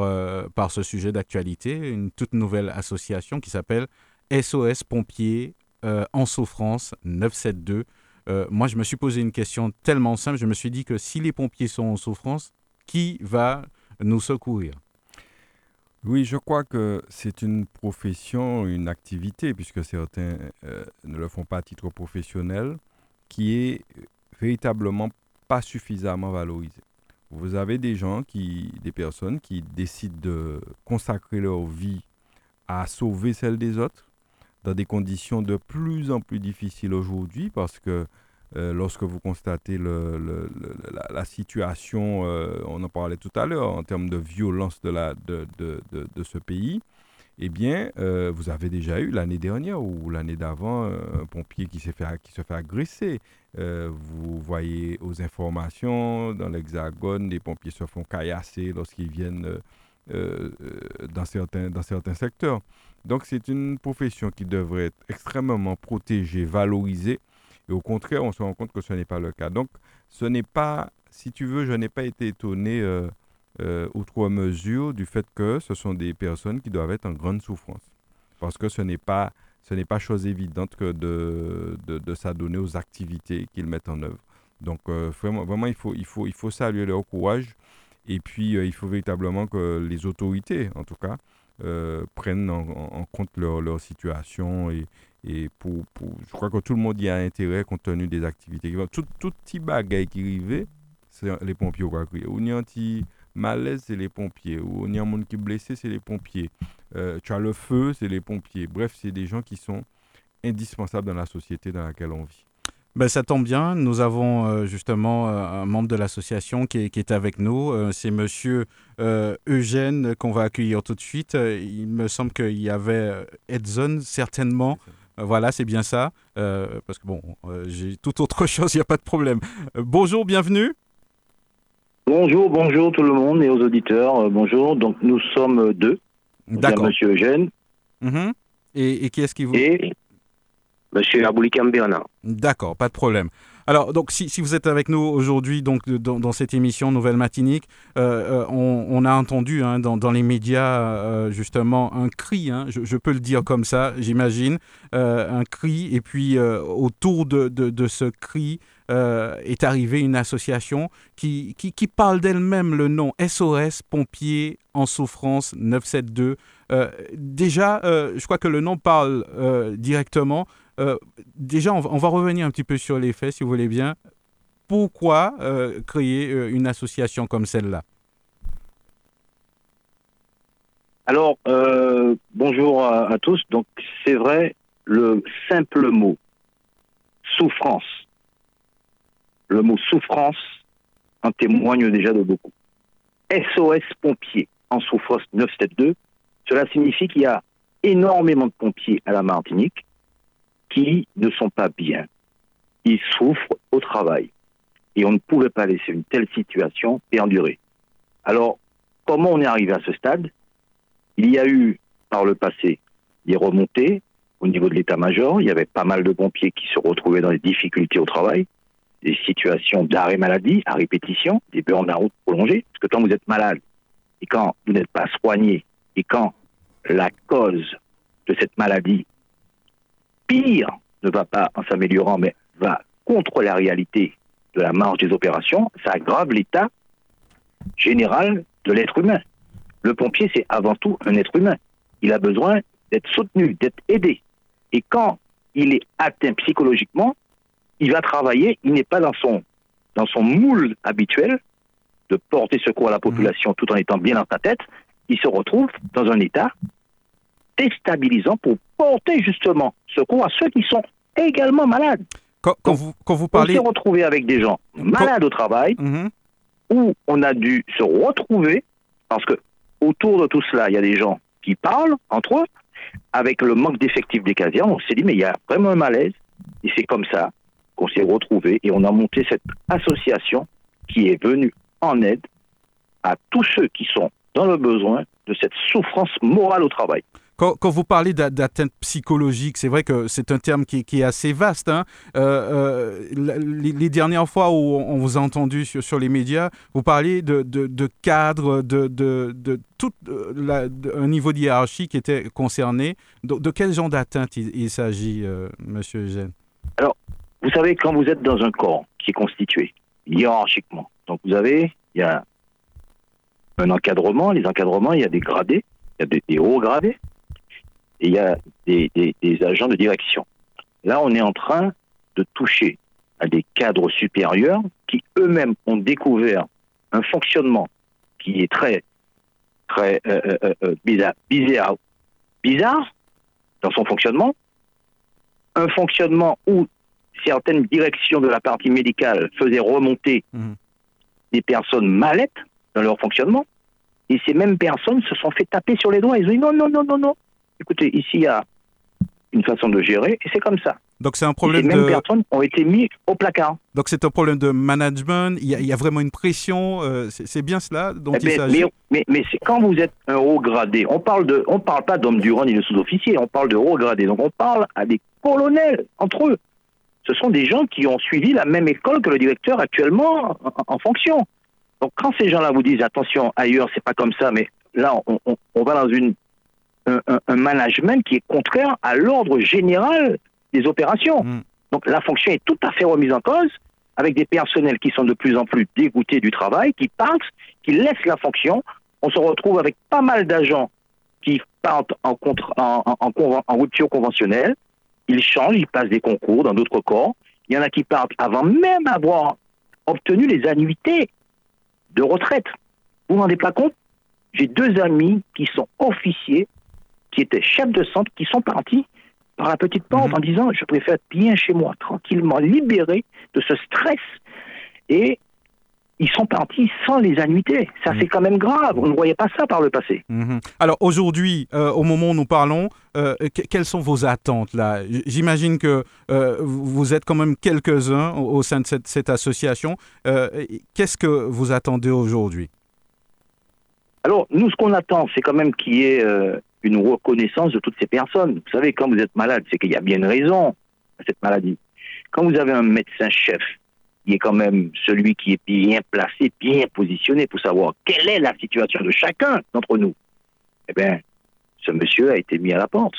par ce sujet d'actualité. Une toute nouvelle association qui s'appelle SOS Pompiers en souffrance 972. Euh, moi, je me suis posé une question tellement simple. Je me suis dit que si les pompiers sont en souffrance, qui va nous secourir? Oui, je crois que c'est une profession, une activité, puisque certains euh, ne le font pas à titre professionnel, qui est véritablement pas suffisamment valorisée. Vous avez des gens qui, des personnes qui décident de consacrer leur vie à sauver celle des autres dans des conditions de plus en plus difficiles aujourd'hui parce que euh, lorsque vous constatez la, situation, euh, on en parlait tout à l'heure, en termes de violence de, la, de, de, de, ce pays, eh bien, euh, vous avez déjà eu l'année dernière ou l'année d'avant un pompier qui, fait, qui se fait agresser. vous voyez aux informations, dans l'Hexagone, les pompiers se font caillasser lorsqu'ils viennent dans, certains, dans certains secteurs. Donc c'est une profession qui devrait être extrêmement protégée, valorisée. Et au contraire, on se rend compte que ce n'est pas le cas. Donc ce n'est pas, si tu veux, je n'ai pas été étonné euh, euh, outre du fait que ce sont des personnes qui doivent être en grande souffrance. Parce que ce n'est pas, ce n'est pas chose évidente que de, s'adonner aux activités qu'ils mettent en œuvre. Donc euh, vraiment, il, faut, saluer leur courage. Et puis, il faut véritablement que les autorités, en tout cas, euh, prennent en, compte leur, situation et, et pour, je crois que tout le monde y a intérêt compte tenu des activités. Tout, tout petit bagage qui arrive, c'est les pompiers qui. Ou y a un petit malaise, c'est les pompiers. Ou a un monde qui est blessé, c'est les pompiers. Euh, tu as le feu, c'est les pompiers. Bref, c'est des gens qui sont indispensables dans la société dans laquelle on vit. Ben, ça tombe bien. Nous avons euh, justement euh, un membre de l'association qui est, qui est avec nous. Euh, c'est monsieur euh, Eugène qu'on va accueillir tout de suite. Il me semble qu'il y avait Edson, certainement. Voilà, c'est bien ça. Euh, parce que bon, euh, j'ai tout autre chose, il n'y a pas de problème. Euh, bonjour, bienvenue. Bonjour, bonjour tout le monde et aux auditeurs. euh, bonjour. Donc nous sommes deux. D'accord. Monsieur Eugène Mhm. Et, et qui est-ce qui vous... et Monsieur Aboulikam Bernard. D'accord, pas de problème. Alors, donc, si, vous êtes avec nous aujourd'hui, donc dans, cette émission Nouvelle Matinique, euh, euh, on, a entendu hein, dans, les médias euh, justement un cri, hein, je, peux le dire comme ça, j'imagine, un cri, et puis autour de, ce cri est arrivée une association qui, qui, qui parle d'elle-même le nom SOS Pompiers en souffrance 972. Euh, déjà, je crois que le nom parle directement. Euh, déjà, on va, revenir un petit peu sur les faits, si vous voulez bien. Pourquoi euh, créer euh, une association comme celle-là? Alors bonjour à, à tous. Donc c'est vrai, le simple mot souffrance, le mot souffrance en témoigne déjà de beaucoup. SOS pompiers en souffrance 972, cela signifie qu'il y a énormément de pompiers à la Martinique qui ne sont pas bien. Ils souffrent au travail. Et on ne pouvait pas laisser une telle situation perdurer. Alors, comment on est arrivé à ce stade? Il y a eu, par le passé, des remontées au niveau de l'état-major. Il y avait pas mal de pompiers qui se retrouvaient dans des difficultés au travail, des situations d'arrêt maladie à répétition, des burn-out prolongés. Parce que quand vous êtes malade et quand vous n'êtes pas soigné et quand la cause de cette maladie, pire, ne va pas en s'améliorant, mais va contre la réalité de la marge des opérations, ça aggrave l'état général de l'être humain. Le pompier, c'est avant tout un être humain. Il a besoin d'être soutenu, d'être aidé. Et quand il est atteint psychologiquement, il va travailler, il n'est pas dans son, dans son moule habituel de porter secours à la population tout en étant bien dans sa tête, il se retrouve dans un état déstabilisant pour porter justement secours à ceux qui sont également malades. Quand, quand vous, quand vous On parlez... s'est retrouvé avec des gens malades au travail, Mhm. où on a dû se retrouver, parce que autour de tout cela, il y a des gens qui parlent entre eux, avec le manque d'effectifs des casernes, on s'est dit, mais il y a vraiment un malaise, et c'est comme ça qu'on s'est retrouvé et on a monté cette association qui est venue en aide à tous ceux qui sont dans le besoin de cette souffrance morale au travail. Quand, vous parlez d'a- d'atteinte psychologique, c'est vrai que c'est un terme qui, est assez vaste. hein. Euh, euh, les, dernières fois où on vous a entendu sur, les médias, vous parliez de, de, de cadre, de, tout euh, un niveau de hiérarchie qui était concerné. De quel genre d'atteinte il, s'agit, euh, Monsieur Eugène? Vous savez, quand vous êtes dans un corps qui est constitué hiérarchiquement, donc vous avez, il y a un encadrement, les encadrements, il y a des gradés, il y a des, des hauts gradés, et il y a des, des- des agents de direction. Là, on est en train de toucher à des cadres supérieurs qui eux-mêmes ont découvert un fonctionnement qui est très, très euh, euh, euh, bizarre, bizarre, bizarre dans son fonctionnement, un fonctionnement où certaines directions de la partie médicale faisaient remonter Mhm. des personnes mallettes dans leur fonctionnement, et ces mêmes personnes se sont fait taper sur les doigts. Ils ont dit non, non, non, non, non. Écoutez, ici, il y a une façon de gérer, et c'est comme ça. Donc c'est un Et ces problème mêmes de personnes ont été mises au placard. donc c'est un problème de management. Il y a, il y a vraiment une pression. euh, c'est bien cela dont Eh il ben, s'agit. mais mais, mais c'est quand vous êtes un haut gradé, on parle de, on parle pas d'hommes du rang ni de sous-officiers, on parle de haut gradé. Donc on parle à des colonels entre eux. Ce sont des gens qui ont suivi la même école que le directeur actuellement en, en fonction. Donc quand ces gens-là vous disent attention ailleurs c'est pas comme ça, mais là on, on- on va dans une un, management qui est contraire à l'ordre général des opérations. Mm. Donc la fonction est tout à fait remise en cause avec des personnels qui sont de plus en plus dégoûtés du travail, qui partent, qui laissent la fonction. On se retrouve avec pas mal d'agents qui partent en, contre, en, en- en conven- en rupture conventionnelle. Ils changent, ils passent des concours dans d'autres corps. Il y en a qui partent avant même avoir obtenu les annuités de retraite. Vous vous rendez pas compte? J'ai deux amis qui sont officiers, qui étaient chefs de centre, qui sont partis par la petite porte Mhm. en disant je préfère être bien chez moi, tranquillement, libéré de ce stress. Et ils sont partis sans les annuités. Ça, Mhm. c'est quand même grave. On ne voyait pas ça par le passé. Mhm. Alors aujourd'hui, euh, au moment où nous parlons, euh, que- quelles sont vos attentes là? J'imagine que euh, vous êtes quand même quelques-uns au, au sein de cette, cette association. Qu'est-ce que vous attendez aujourd'hui? Alors, nous, ce qu'on attend, c'est quand même qu'il y ait euh, une reconnaissance de toutes ces personnes. Vous savez, quand vous êtes malade, c'est qu'il y a bien une raison à cette maladie. Quand vous avez un médecin-chef, il est quand même celui qui est bien placé, bien positionné pour savoir quelle est la situation de chacun d'entre nous. Eh bien, ce monsieur a été mis à la porte.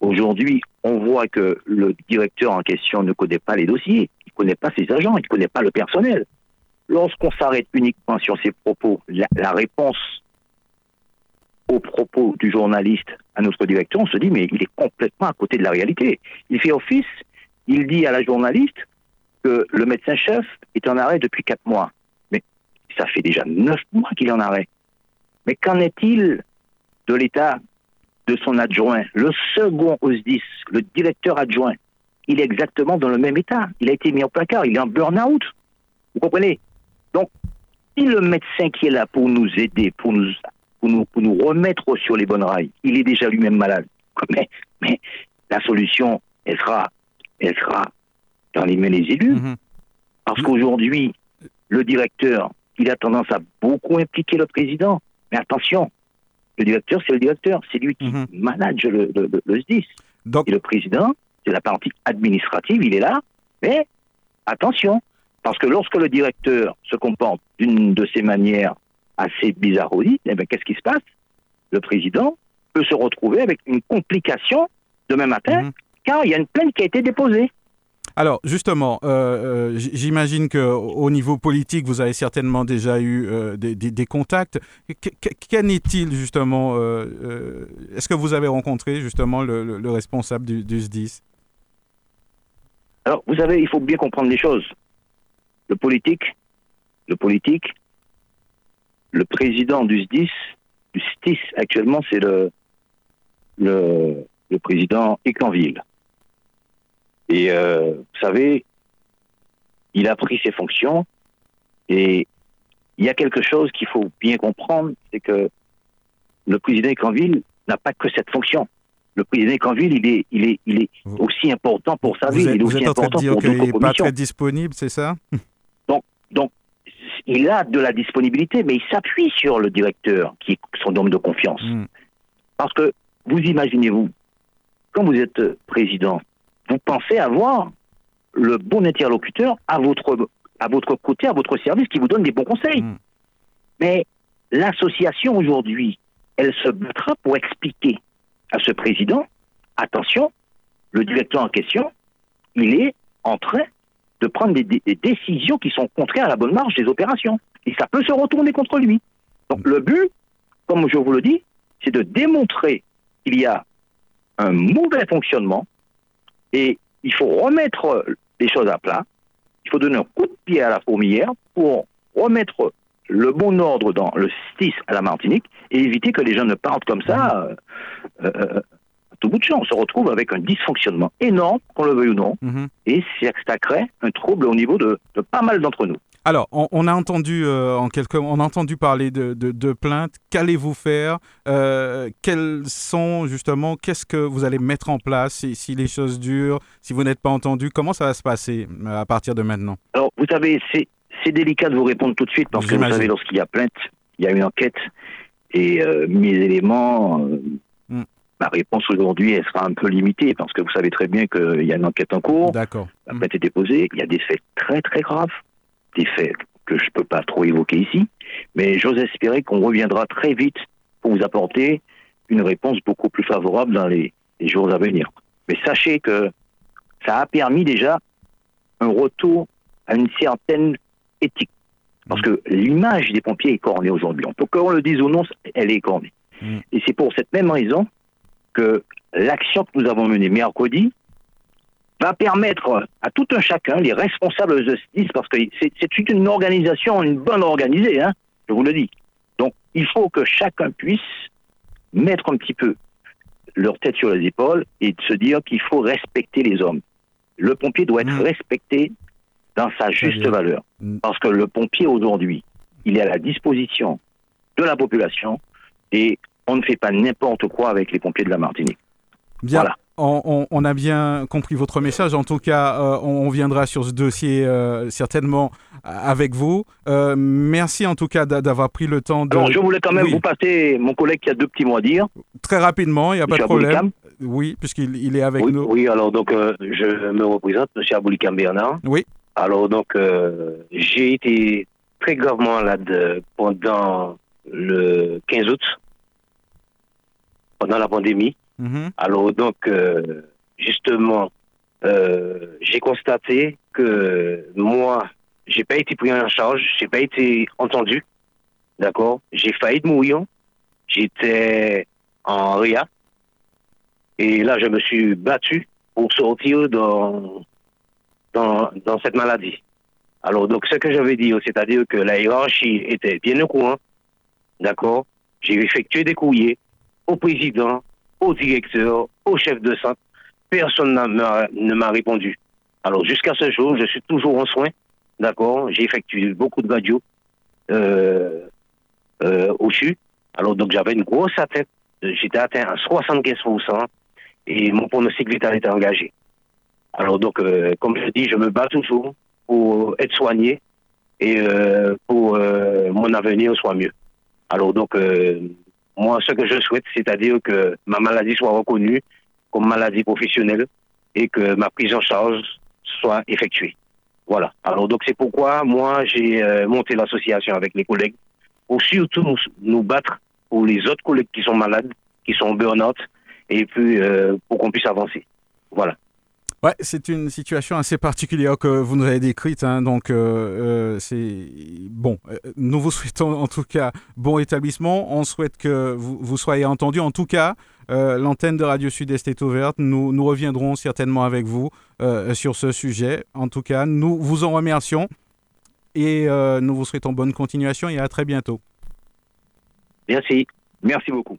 Aujourd'hui, on voit que le directeur en question ne connaît pas les dossiers, il ne connaît pas ses agents, il ne connaît pas le personnel. Lorsqu'on s'arrête uniquement sur ses propos, la réponse aux propos du journaliste à notre directeur, on se dit, mais il est complètement à côté de la réalité. Il fait office, il dit à la journaliste que le médecin-chef est en arrêt depuis quatre mois. Mais ça fait déjà neuf mois qu'il est en arrêt. Mais qu'en est-il de l'état de son adjoint Le second OSDIS, le directeur adjoint, il est exactement dans le même état. Il a été mis en placard, il est en burn-out. Vous comprenez? Donc, si le médecin qui est là pour nous aider, pour nous, pour nous, pour nous remettre sur les bonnes rails, il est déjà lui-même malade. Mais, mais la solution, elle sera, elle sera dans les mains des élus. Mhm. Parce qu'aujourd'hui, le directeur, il a tendance à beaucoup impliquer le président. Mais attention, le directeur, c'est le directeur. C'est lui qui Mhm. manage le, le, le- le SDIS. Donc, Et le président, c'est la partie administrative, il est là. Mais attention, parce que lorsque le directeur se comporte d'une de ces manières assez bizarroïdes, eh ben, qu'est-ce qui se passe? Le président peut se retrouver avec une complication demain matin, Mhm. car il y a une plainte qui a été déposée. alors justement, euh, euh, j'imagine que au niveau politique, vous avez certainement déjà eu euh, des, des- des contacts. Qu- qu- Qu'en est-il justement euh, Est-ce que vous avez rencontré justement le, le- le responsable du, du SDIS Alors, vous savez, il faut bien comprendre les choses. Le politique, le politique, le président du SDIS, du STIS actuellement, c'est le, le, le président Écanville. Et euh, vous savez, il a pris ses fonctions et il y a quelque chose qu'il faut bien comprendre, c'est que le président Écanville n'a pas que cette fonction. Le président Écanville, il est, il est, il est Vous- aussi important pour sa ville, il est aussi important pour d'autres n'est pas commissions. très disponible, c'est ça? Donc, il a de la disponibilité, mais il s'appuie sur le directeur, qui est son homme de confiance. Mm. Parce que, vous imaginez-vous, quand vous êtes président, vous pensez avoir le bon interlocuteur à votre, à votre côté, à votre service, qui vous donne des bons conseils. Mm. Mais l'association aujourd'hui, elle se battra pour expliquer à ce président, attention, le directeur en question, il est en train de prendre des, décisions qui sont contraires à la bonne marche des opérations. Et ça peut se retourner contre lui. Donc le but, comme je vous le dis, c'est de démontrer qu'il y a un mauvais fonctionnement et il faut remettre les choses à plat. Il faut donner un coup de pied à la fourmilière pour remettre le bon ordre dans le STIS à la Martinique et éviter que les gens ne partent comme ça euh, euh, à tout bout de champ. On se retrouve avec un dysfonctionnement énorme, qu'on le veuille ou non, Mhm. et ça crée un trouble au niveau de, de pas mal d'entre nous. Alors, on, on a entendu euh, en quelques, on a entendu parler de, de- de plaintes. Qu'allez-vous faire? Euh, Quelles sont justement, qu'est-ce que vous allez mettre en place si, si les choses durent, si vous n'êtes pas entendu? Comment ça va se passer euh, à partir de maintenant? Alors, vous savez, c'est délicat de vous répondre tout de suite parce que vous savez, lorsqu'il y a plainte, il y a une enquête et euh, mes éléments, Mm. Ma réponse aujourd'hui, elle sera un peu limitée parce que vous savez très bien qu'il y a une enquête en cours, D'accord. la plainte est déposée, il y a des faits très très graves, des faits que je ne peux pas trop évoquer ici, mais j'ose espérer qu'on reviendra très vite pour vous apporter une réponse beaucoup plus favorable dans les, les jours à venir. Mais sachez que ça a permis déjà un retour à une certaine éthique. Parce que l'image des pompiers est cornée aujourd'hui. On peut qu'on le dise ou non, elle est cornée. Mm. Et c'est pour cette même raison que l'action que nous avons menée mercredi va permettre à tout un chacun, les responsables de SDIS, parce que c'est une organisation, une bonne organisée, hein, je vous le dis. Donc, il faut que chacun puisse mettre un petit peu leur tête sur les épaules et de se dire qu'il faut respecter les hommes. Le pompier doit être Mm. respecté dans sa juste valeur. Mm. Parce que le pompier aujourd'hui, il est à la disposition de la population et on ne fait pas n'importe quoi avec les pompiers de la Martinique. Bien. Voilà. On, on- on a bien compris votre message. En tout cas, euh, on, on viendra sur ce dossier euh, certainement avec vous. Euh, merci en tout cas d'a- d'avoir pris le temps de. Alors, je voulais quand même Oui. vous passer mon collègue qui a deux petits mots à dire. Très rapidement, il n'y a pas de problème. Oui, puisqu'il il est avec oui, nous. oui, alors donc euh, je me représente, M. Aboulikam Bernard. Oui. Alors donc euh, j'ai été très gravement malade euh, pendant le 15 août, pendant la pandémie. Mhm. Alors donc euh, justement, euh, j'ai constaté que moi, j'ai pas été pris en charge, j'ai pas été entendu, d'accord? J'ai failli de mourir, j'étais en RIA, et là je me suis battu pour sortir dans dans, dans cette maladie. Alors donc ce que veux dire, c'est-à-dire que la hiérarchie était bien au courant, d'accord? J'ai effectué des courriers au président, au directeur, au chef de centre. Personne ne m'a répondu. Alors jusqu'à ce jour, je suis toujours en soins, d'accord? J'ai effectué beaucoup de radios euh, euh, au CHU. Alors donc j'avais une grosse atteinte. J'étais atteint à 75% et mon pronostic vital était engagé. Alors donc, euh, comme je dis, je me bats toujours pour être soigné et euh, pour euh, mon avenir soit mieux. Alors donc, euh, moi, ce que je souhaite, c'est-à-dire que ma maladie soit reconnue comme maladie professionnelle et que ma prise en charge soit effectuée. Voilà. Alors donc, c'est pourquoi moi, j'ai euh, monté l'association avec les collègues pour surtout nous, nous battre pour les autres collègues qui sont malades, qui sont en burn-out, et puis euh, pour qu'on puisse avancer. Voilà. Ouais, c'est une situation assez particulière que vous nous avez décrite. hein, donc, euh, euh, c'est bon. euh, nous vous souhaitons en tout cas bon établissement. On souhaite que vous, soyez entendu. En tout cas, euh, l'antenne de Radio Sud-Est est ouverte. Nous, nous reviendrons certainement avec vous euh, sur ce sujet. En tout cas, nous vous en remercions et nous vous souhaitons bonne continuation et à très bientôt. Merci. Merci beaucoup.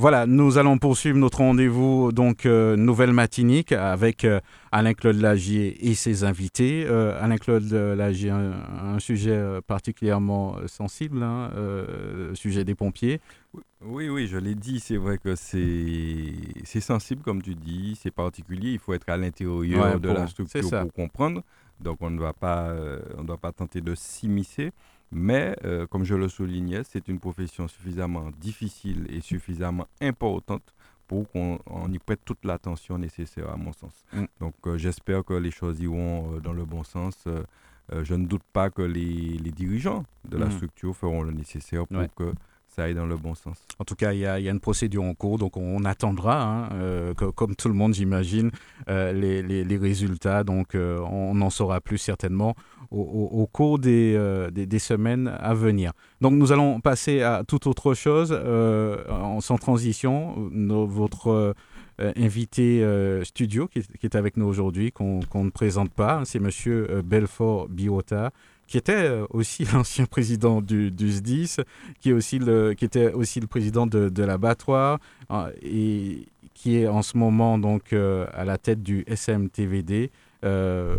Voilà, nous allons poursuivre notre rendez-vous, donc euh, Nouvelle Matinique, avec euh, Alain-Claude Lagier et ses invités. Euh, Alain-Claude Lagier, un, un sujet particulièrement sensible, hein, le sujet des pompiers. Oui, oui, je l'ai dit, c'est vrai que c'est c'est sensible, comme tu dis, c'est particulier, il faut être à l'intérieur Ouais, de la structure pour comprendre. Donc on ne va pas, on ne doit pas tenter de s'immiscer. Mais, euh, comme je le soulignais, c'est une profession suffisamment difficile et suffisamment importante pour qu'on on y prête toute l'attention nécessaire, à mon sens. Mm. Donc, euh, j'espère que les choses iront euh, dans le bon sens. Je ne doute pas que les, les dirigeants de la Mm. structure feront le nécessaire pour Ouais. que ça aille dans le bon sens. En tout cas, il y, a une procédure en cours, donc on attendra, hein, euh, comme tout le monde, j'imagine, euh, les, résultats. Donc, euh, on en saura plus certainement au, cours des, semaines à venir. Donc, nous allons passer à toute autre chose, en, sans transition. Votre invité studio qui est, avec nous aujourd'hui, qu'on ne présente pas, hein, c'est Monsieur Belfort Biota qui était euh, aussi l'ancien président du, du SDIS, qui, est aussi le, qui était aussi le président de, de l'abattoir euh, et qui est en ce moment donc euh, à la tête du SMTVD. Euh,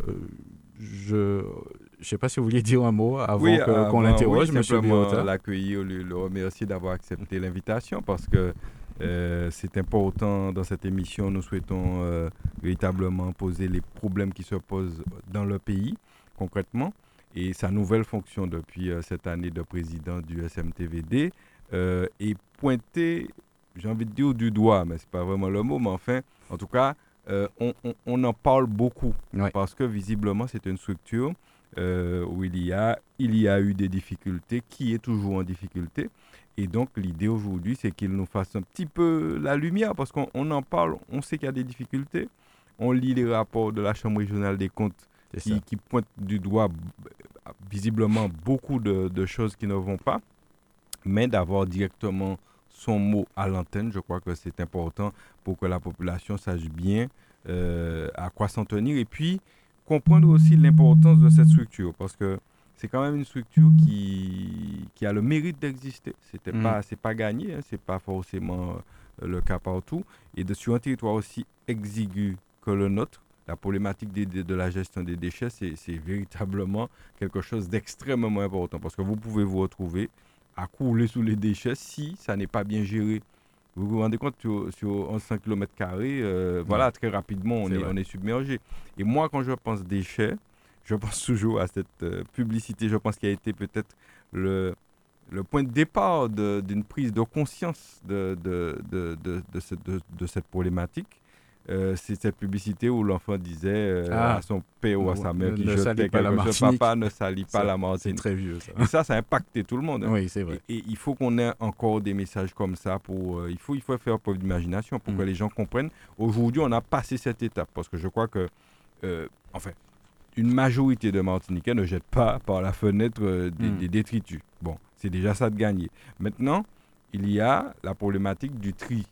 je ne sais pas si vous vouliez dire un mot avant que- qu'on avant, l'interroge, oui, Monsieur Biota. l'accueillir, le, le remercier d'avoir accepté l'invitation parce que euh, c'est important dans cette émission. Nous souhaitons euh, véritablement poser les problèmes qui se posent dans le pays concrètement. Et sa nouvelle fonction depuis euh, cette année de président du SMTVD euh, est pointer, j'ai envie de dire du doigt, mais c'est pas vraiment le mot, mais enfin, en tout cas, euh, on, on- on en parle beaucoup parce que visiblement c'est une structure euh, où il y, a, il y a eu des difficultés, qui est toujours en difficulté. Et donc l'idée aujourd'hui, c'est qu'il nous fasse un petit peu la lumière, parce qu'on on en parle, on sait qu'il y a des difficultés. On lit les rapports de la Chambre régionale des comptes qui, qui pointe du doigt visiblement beaucoup de, de choses qui ne vont pas, mais d'avoir directement son mot à l'antenne, je crois que c'est important pour que la population sache bien euh, à quoi s'en tenir et puis comprendre aussi l'importance de cette structure parce que c'est quand même une structure qui, qui a le mérite d'exister. C'était Mm. pas, c'est pas gagné, hein, c'est pas forcément euh, le cas partout. Et de, sur un territoire aussi exigu que le nôtre, la problématique des- de la gestion des déchets, c'est véritablement quelque chose d'extrêmement important parce que vous pouvez vous retrouver à couler sous les déchets si ça n'est pas bien géré. Vous vous rendez compte, sur, sur 1100 km, voilà, très rapidement, on est, vrai. on est submergé. Et moi, quand je pense déchets, je pense toujours à cette euh, publicité, je pense qu'il a été peut-être le, le point de départ d'une prise de conscience de, de, de, de, de cette, de- de cette problématique. Euh, c'est cette publicité où l'enfant disait euh, Ah. à son père ou à sa mère qui ne jetait quelque chose, papa ne salit pas Ça, la C'est Martinique. très vieux, ça. Et ça, ça a impacté tout le monde. hein. Oui, c'est vrai. Et, et il faut qu'on ait encore des messages comme ça pour. euh, il, faut, il faut faire preuve d'imagination pour Mm. que les gens comprennent. Aujourd'hui, on a passé cette étape parce que je crois que. enfin, une majorité de Martiniquais ne jettent pas par la fenêtre des, Mm. des détritus. Bon, c'est déjà ça de gagner. Maintenant, il y a la problématique du tri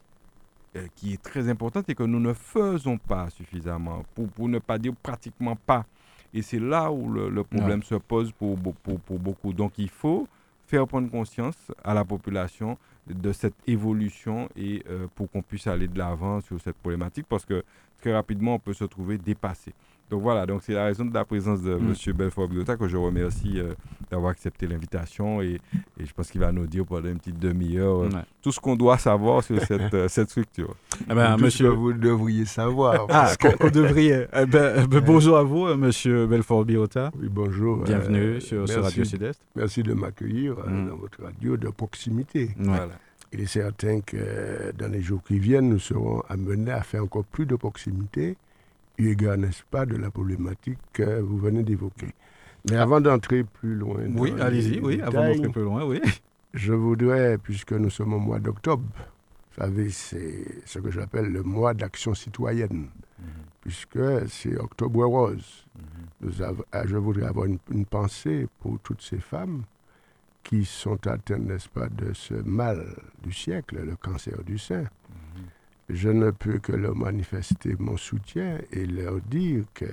qui est très importante et que nous ne faisons pas suffisamment, pour, pour ne pas dire pratiquement pas. Et c'est là où le, le problème se pose pour, pour, pour beaucoup. Donc il faut faire prendre conscience à la population de cette évolution et euh, pour qu'on puisse aller de l'avant sur cette problématique parce que très rapidement on peut se trouver dépassé. Donc voilà, donc c'est la raison de la présence de Mm. M. Belfort Biota que je remercie euh, d'avoir accepté l'invitation et, et je pense qu'il va nous dire pendant une petite demi-heure euh, Ouais. tout ce qu'on doit savoir sur cette, euh, cette structure. Eh ben, Tout ce monsieur. que vous devriez savoir. Ah, parce qu'on devrait. eh ben, ben, bonjour à vous, monsieur Belfort Biota. Oui, bonjour. Bienvenue euh, sur, sur merci- Radio Sud-Est. Merci de m'accueillir euh, Mm. dans votre radio de proximité. Ouais. Voilà. Il est certain que dans les jours qui viennent, nous serons amenés à faire encore plus de proximité, eu égard, n'est-ce pas, de la problématique que vous venez d'évoquer. Mais avant d'entrer plus loin, Oui, allez-y, oui, avant d'entrer peu loin, oui. je voudrais, puisque nous sommes au mois d'octobre, vous savez, c'est ce que j'appelle le mois d'action citoyenne, puisque c'est Octobre Rose. Nous avons- ah, je voudrais avoir une, une pensée pour toutes ces femmes qui sont atteintes, n'est-ce pas, de ce mal du siècle, le cancer du sein. Je ne peux que leur manifester mon soutien et leur dire que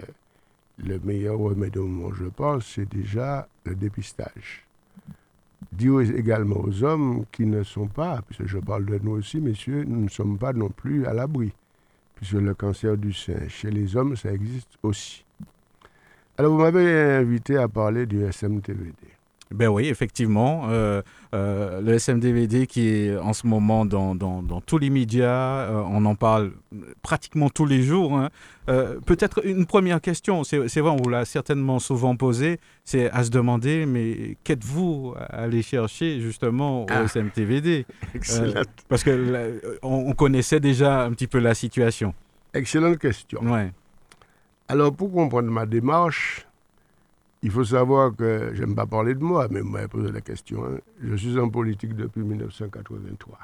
le meilleur remède au moment, je pense, c'est déjà le dépistage. Dire également aux hommes qui ne sont pas, puisque je parle de nous aussi, messieurs, nous ne sommes pas non plus à l'abri, puisque le cancer du sein, chez les hommes, ça existe aussi. Alors, vous m'avez invité à parler du SMTVD. Ben oui, effectivement. euh, euh, le SMDVD qui est en ce moment dans, dans, dans tous les médias, euh, on en parle pratiquement tous les jours. hein. Peut-être une première question, c'est vrai, on vous l'a certainement souvent posée, c'est à se demander, mais qu'êtes-vous allé chercher justement au Ah. SMTVD Parce que là, on, on connaissait déjà un petit peu la situation. excellente question. Ouais. Alors, pour comprendre ma démarche, il faut savoir que, j'aime pas parler de moi, mais vous m'avez posé la question, hein. je suis en politique depuis 1983.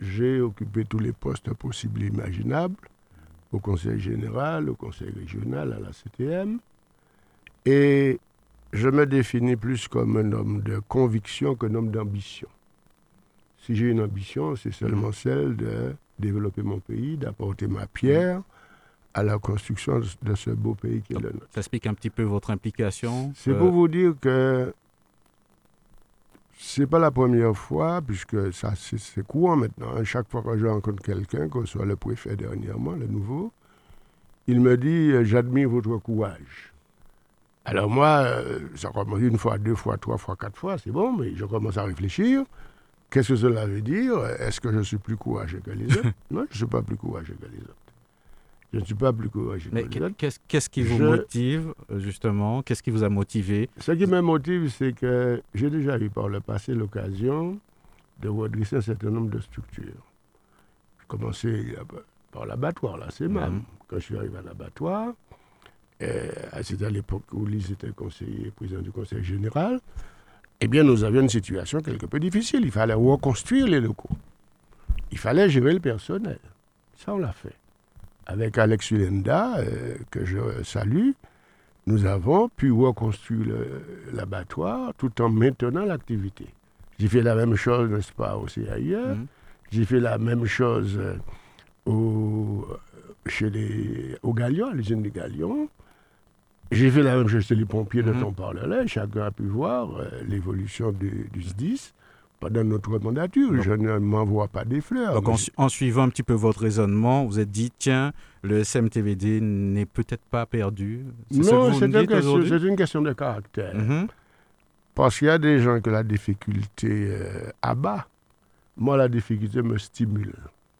J'ai occupé tous les postes possibles et imaginables, au Conseil général, au Conseil régional, à la CTM, et je me définis plus comme un homme de conviction qu'un homme d'ambition. Si j'ai une ambition, c'est seulement celle de développer mon pays, d'apporter ma pierre à la construction de- ce beau pays qui est le nôtre. Ça explique un petit peu votre implication. C'est euh, pour vous dire que c'est pas la première fois, puisque ça c'est c'est courant maintenant. hein. Chaque fois que je rencontre quelqu'un, que ce soit le préfet dernièrement, le nouveau, il me dit euh, J'admire votre courage. Alors moi, euh, ça commence une fois, deux fois, trois fois, quatre fois, c'est bon, mais je commence à réfléchir. Qu'est-ce que cela veut dire? Est-ce que je suis plus courageux que les autres? Non, je ne suis pas plus courageux que les autres. Je ne suis pas plus courageux Mais qu'est-ce qu'est-ce qui vous Je- motive, euh, justement? Qu'est-ce qui vous a motivé? Ce qui me motive, c'est que j'ai déjà eu par le passé l'occasion de redresser un certain nombre de structures. J'ai commencé euh, par l'abattoir, là, c'est même. Mhm. Quand je suis arrivé à l'abattoir, euh, c'était à l'époque où Lise était conseiller, président du conseil général, eh bien, nous avions une situation quelque peu difficile. Il fallait reconstruire les locaux. Il fallait gérer le personnel. Ça, on l'a fait. Avec Alex Hulenda, euh, que je salue, nous avons pu reconstruire l'abattoir tout en maintenant l'activité. J'ai fait la même chose, n'est-ce pas, au CAIE. Mhm. J'ai fait la même chose euh, au, chez les, au Galion, à l'usine des Galions. J'ai fait la même chose chez les pompiers dont Mhm. on parlerait. Chacun a pu voir euh, l'évolution du, du SDIS pendant notre mandature. Donc- Je ne m'envoie pas des fleurs. Donc en, su- en suivant un petit peu votre raisonnement, vous êtes dit, tiens, le SMTVD n'est peut-être pas perdu. Non, une, c'est une question de caractère. Mhm. Parce qu'il y a des gens que la difficulté euh, abat. Moi, la difficulté me stimule.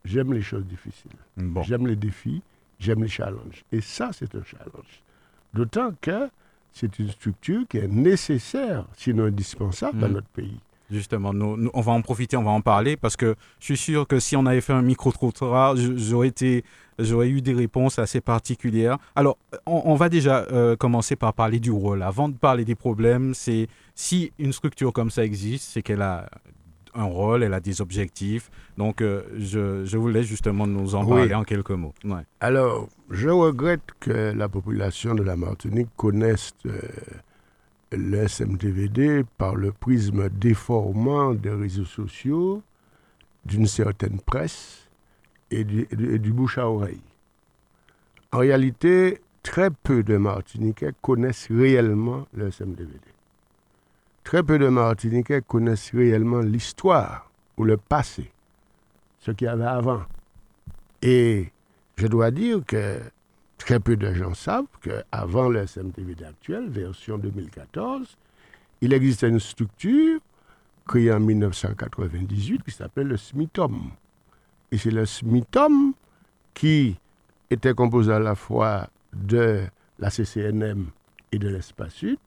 J'aime les choses difficiles. Bon. J'aime les défis, j'aime les challenges. Et ça, c'est un challenge. D'autant que c'est une structure qui est nécessaire, sinon indispensable, dans Mhm. notre pays. Justement, nous, nous- on va en profiter, on va en parler parce que je suis sûr que si on avait fait un micro-trottoir, j'aurais, été, j'aurais eu des réponses assez particulières. Alors, on, on va déjà euh, commencer par parler du rôle. Avant de parler des problèmes, c'est si une structure comme ça existe, c'est qu'elle a un rôle, elle a des objectifs. Donc, euh, je, je vous laisse justement nous en Oui. parler en quelques mots. Ouais. Alors, je regrette que la population de la Martinique connaisse euh, le SMTVD par le prisme déformant des réseaux sociaux, d'une certaine presse et du, bouche à oreille. En réalité, très peu de Martiniquais connaissent réellement le SMTVD. Très peu de Martiniquais connaissent réellement l'histoire ou le passé, ce qu'il y avait avant. Et je dois dire que très peu de gens savent qu'avant le SMTVD actuel, version 2014, il existait une structure créée en 1998 qui s'appelle le SMITOM. Et c'est le SMITOM qui était composé à la fois de la CCNM et de l'Espace Sud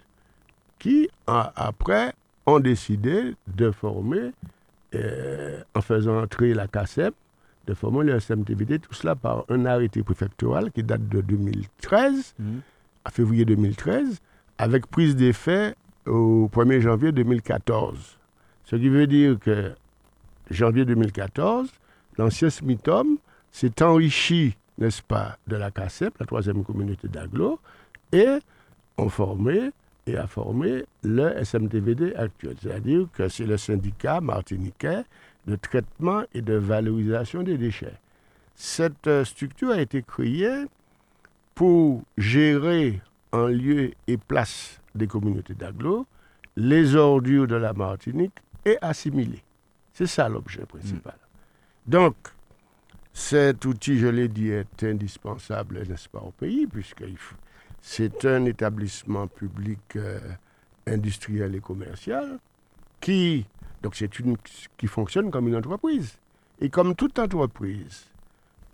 qui, après, ont décidé de former, euh, en faisant entrer la CACEP, de former le SMTVD, tout cela par un arrêté préfectoral qui date de 2013, Mhm. à février 2013, avec prise d'effet au 1er janvier 2014. Ce qui veut dire que janvier 2014, l'ancien SMITOM s'est enrichi, n'est-ce pas, de la CACEP, la troisième communauté d'agglo, et ont formé et a formé le SMTVD actuel. C'est-à-dire que c'est le syndicat martiniquais de traitement et de valorisation des déchets. Cette euh, structure a été créée pour gérer en lieu et place des communautés d'agglo les ordures de la Martinique et assimiler. C'est ça l'objet principal. Donc, cet outil, je l'ai dit, est indispensable, n'est-ce pas, au pays, puisque c'est un établissement public euh, industriel et commercial qui, donc c'est une, qui fonctionne comme une entreprise. Et comme toute entreprise,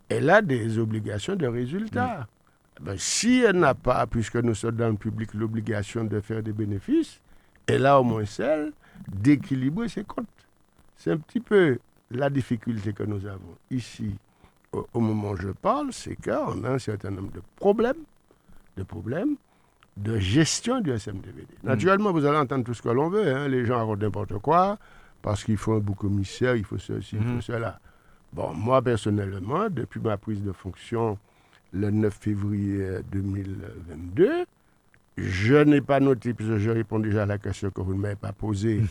elle a des obligations de résultats. Ben, si elle n'a pas, puisque nous sommes dans le public, l'obligation de faire des bénéfices, elle a au moins celle d'équilibrer ses comptes. C'est un petit peu la difficulté que nous avons ici au, au moment où je parle, c'est qu'on a un certain nombre de problèmes, de problèmes de gestion du SMDVD. Naturellement, vous allez entendre tout ce que l'on veut. hein. Les gens racontent n'importe quoi parce qu'il faut un bouc commissaire, il faut ceci, il faut cela. Bon, moi, personnellement, depuis ma prise de fonction le 9 février 2022, je n'ai pas noté, puisque je réponds déjà à la question que vous ne m'avez pas posée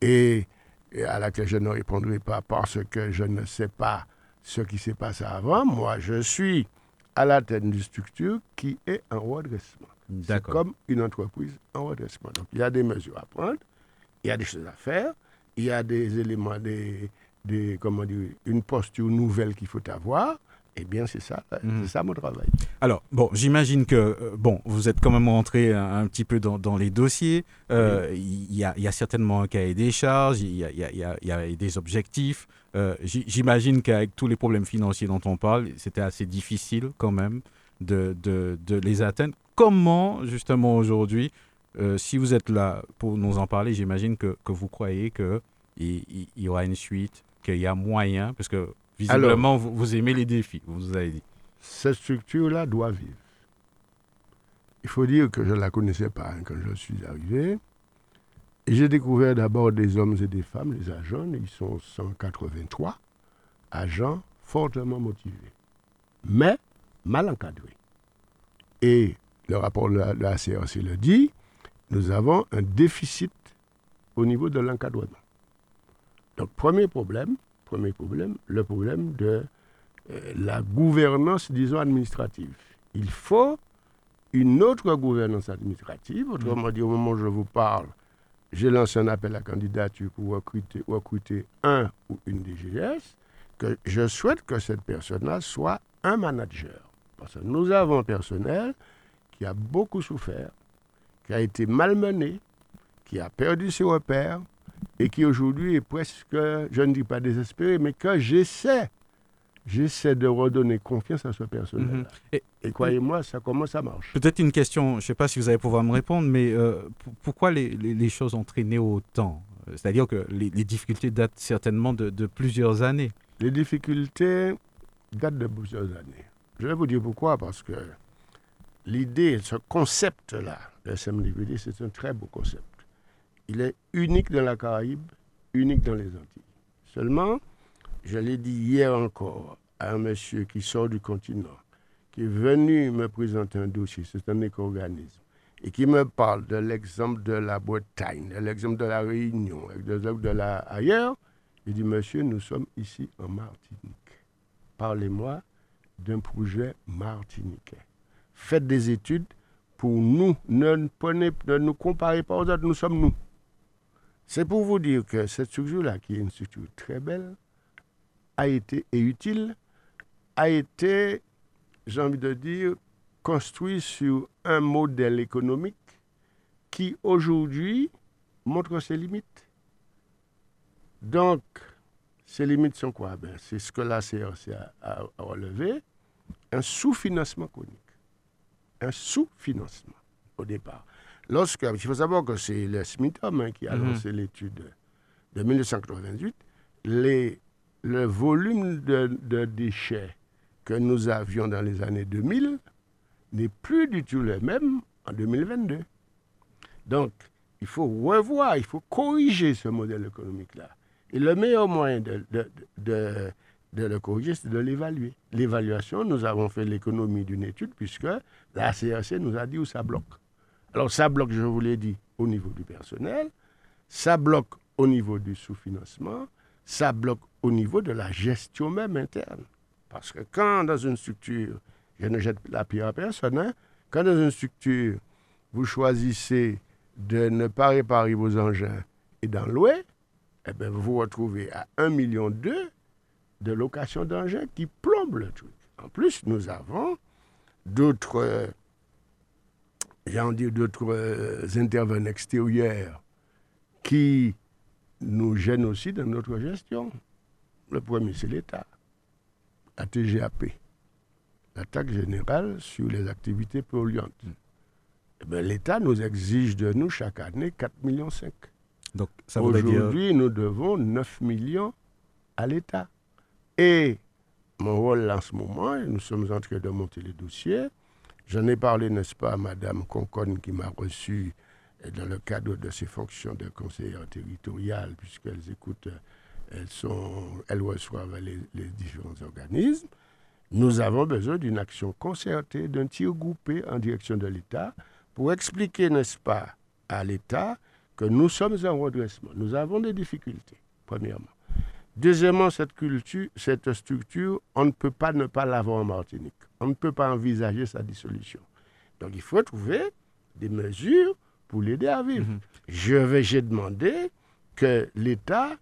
et, et à laquelle je ne répondrai pas parce que je ne sais pas ce qui s'est passé avant. Moi, je suis à la tête d'une structure qui est en redressement. C'est comme une entreprise en redressement. Donc, il y a des mesures à prendre, il y a des choses à faire, il y a des éléments, des, des, comment dire, une posture nouvelle qu'il faut avoir. Eh bien, c'est ça, c'est ça mon travail. Alors, bon, j'imagine que, euh, bon, vous êtes quand même rentré un, un petit peu dans, dans les dossiers. Euh, Il y, a, il y a certainement un cahier des charges, il y a, y y des objectifs. Euh, j'imagine qu'avec tous les problèmes financiers dont on parle, c'était assez difficile quand même de, de, de les atteindre. Comment, justement, aujourd'hui, euh, si vous êtes là pour nous en parler, j'imagine que, que vous croyez qu'il il, il y aura une suite, qu'il y a moyen, parce que visiblement, vous, vous aimez les défis, vous avez dit. Cette structure-là doit vivre. Il faut dire que je ne la connaissais pas hein, quand je suis arrivé. Et j'ai découvert d'abord des hommes et des femmes, les agents, ils sont 183 agents fortement motivés, mais mal encadrés. Et le rapport de la, de la CRC le dit, nous avons un déficit au niveau de l'encadrement. Donc, premier problème, premier problème, le problème de euh, la gouvernance, disons, administrative. Il faut une autre gouvernance administrative. Autrement dit, au moment où je vous parle, j'ai lancé un appel à candidature pour recruter, recruter un ou une DGS, que je souhaite que cette personne-là soit un manager. Parce que nous avons un personnel qui a beaucoup souffert, qui a été malmené, qui a perdu ses repères et qui aujourd'hui est presque, je ne dis pas désespéré, mais que j'essaie, j'essaie de redonner confiance à ce personnel. Mhm. Et, Et croyez-moi, ça commence à marcher. Peut-être une question, je ne sais pas si vous allez pouvoir me répondre, mais euh, pourquoi les, les- les choses ont traîné autant? C'est-à-dire que les, les difficultés datent certainement de, de plusieurs années. Les difficultés datent de plusieurs années. Je vais vous dire pourquoi, parce que l'idée, ce concept-là, le SMDVD, c'est un très beau concept. Il est unique dans la Caraïbe, unique dans les Antilles. Seulement, je l'ai dit hier encore à un monsieur qui sort du continent, qui est venu me présenter un dossier, c'est un éco-organisme, et qui me parle de l'exemple de la Bretagne, de l'exemple de la Réunion, de l'exemple de la ailleurs. Il dit, monsieur, nous sommes ici en Martinique. Parlez-moi d'un projet martiniquais. Faites des études pour nous. Ne, prenez, ne nous comparez pas aux autres, nous sommes nous. C'est pour vous dire que cette structure-là, qui est une structure très belle, a été et utile, a été, j'ai envie de dire, construit sur un modèle économique qui aujourd'hui montre ses limites. Donc, ces limites sont quoi? Ben, C'est ce que la CRC a, relevé, un sous-financement chronique. Un sous-financement au départ. Lorsque, il faut savoir que c'est le SMITOM hein, qui a Mhm. lancé l'étude de 1988, les, le volume de, de déchets que nous avions dans les années 2000 n'est plus du tout le même en 2022. Donc, il faut revoir, il faut corriger ce modèle économique-là. Et le meilleur moyen de, de- de- de le corriger, c'est de l'évaluer. L'évaluation, nous avons fait l'économie d'une étude puisque la CRC nous a dit où ça bloque. Alors, ça bloque, je vous l'ai dit, au niveau du personnel, ça bloque au niveau du sous-financement, ça bloque au niveau de la gestion même interne. Parce que quand dans une structure, je ne jette la pierre à personne, hein, quand dans une structure, vous choisissez de ne pas réparer vos engins et d'en louer, eh bien, vous vous retrouvez à 1,2 million de location d'engins qui plombent le truc. En plus, nous avons d'autres, d'autres euh, intervenants extérieurs qui nous gênent aussi dans notre gestion. Le premier, c'est l'État, la TGAP, la taxe générale sur les activités polluantes. Eh bien, L'État nous exige de nous chaque année 4,5 millions. Donc, ça voudrait dire... Aujourd'hui, nous devons 9 millions à l'État. Et mon rôle en ce moment, nous sommes en train de monter les dossiers, j'en ai parlé, n'est-ce pas, à Madame Conconne qui m'a reçu euh, dans le cadre de ses fonctions de conseillère territoriale, puisqu'elles écoutent, euh, elles, sont, elles reçoivent les, les différents organismes. Nous avons besoin d'une action concertée, d'un tir groupé en direction de l'État pour expliquer, n'est-ce pas, à l'État que nous sommes en redressement. Nous avons des difficultés, premièrement. Deuxièmement, cette culture, cette structure, on ne peut pas ne pas l'avoir en Martinique. On ne peut pas envisager sa dissolution. Donc il faut trouver des mesures pour l'aider à vivre. Je vais, j'ai demandé que l'État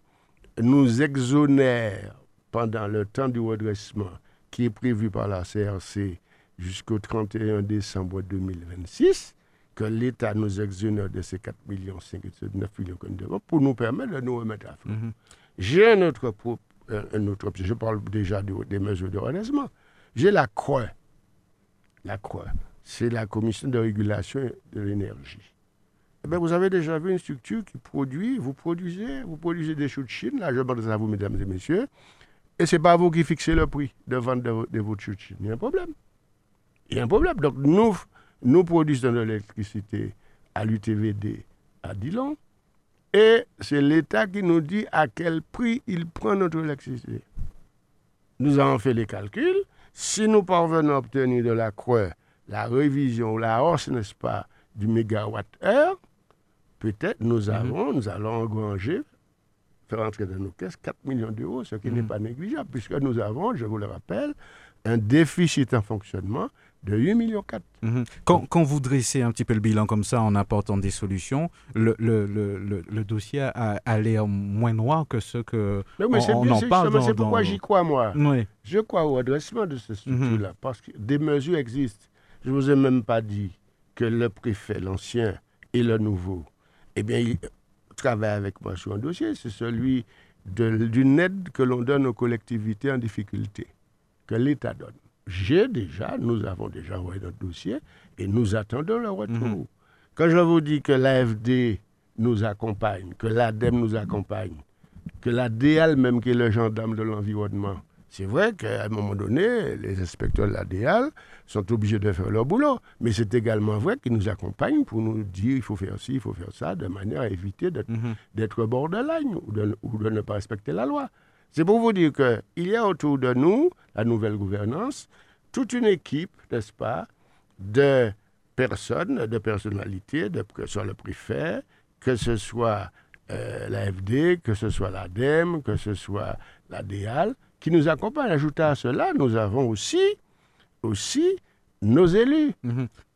nous exonère pendant le temps du redressement qui est prévu par la CRC jusqu'au 31 décembre 2026, que l'État nous exonère de ces 4 millions, 5, 9 millions que nous devons pour nous permettre de nous remettre à flot. Mhm. J'ai un autre, pro- un, autre. Je parle déjà de- des mesures de redressement. J'ai la CROE. La CROE, c'est la Commission de régulation de l'énergie. Eh vous avez déjà vu une structure qui produit, vous produisez, vous produisez des choux de Chine, là je demande à vous, mesdames et messieurs, et ce n'est pas vous qui fixez le prix de vente de, de votre choux de Chine. Il y a un problème. Il y a un problème. Donc, nous, nous produisons de l'électricité à l'UTVD à Dillon, et c'est l'État qui nous dit à quel prix il prend notre électricité. Nous avons fait les calculs. Si nous parvenons à obtenir de la Croix la révision ou la hausse, n'est-ce pas, du mégawatt-heure, peut-être nous avons, nous allons engranger, faire entrer dans nos caisses 4 millions d'euros, ce qui n'est pas négligeable, puisque nous avons, je vous le rappelle, un déficit en fonctionnement de 8 millions 4. Mhm. Quand, quand vous dressez un petit peu le bilan comme ça en apportant des solutions, le, le, le, le, le dossier a, a l'air moins noir que ce que Mais oui, on, c'est on bien, en parle c'est pourquoi dans- j'y crois, moi. Oui. Je crois au redressement de ce structure-là, parce que des mesures existent. Je ne vous ai même pas dit que le préfet, l'ancien et le nouveau, eh bien, ils travaillent avec moi sur un dossier. C'est celui d'une aide que l'on donne aux collectivités en difficulté, que l'État donne. J'ai déjà, nous avons déjà envoyé notre dossier et nous attendons le retour. Quand je vous dis que l'AFD nous accompagne, que l'ADEME nous accompagne, que la DEAL même, qui est le gendarme de l'environnement, c'est vrai qu'à un moment donné, les inspecteurs de la DEAL sont obligés de faire leur boulot. Mais c'est également vrai qu'ils nous accompagnent pour nous dire il faut faire ci, il faut faire ça, de manière à éviter d'être d'être borderline ou de, ou de ne pas respecter la loi. C'est pour vous dire qu'il y a autour de nous, la nouvelle gouvernance, toute une équipe, n'est-ce pas, de personnes, de personnalités, de, que ce soit le préfet, que ce soit euh, l'AFD, que ce soit l'ADEME, que ce soit la DEAL, qui nous accompagnent. Ajouté à cela, nous avons aussi, aussi nos élus.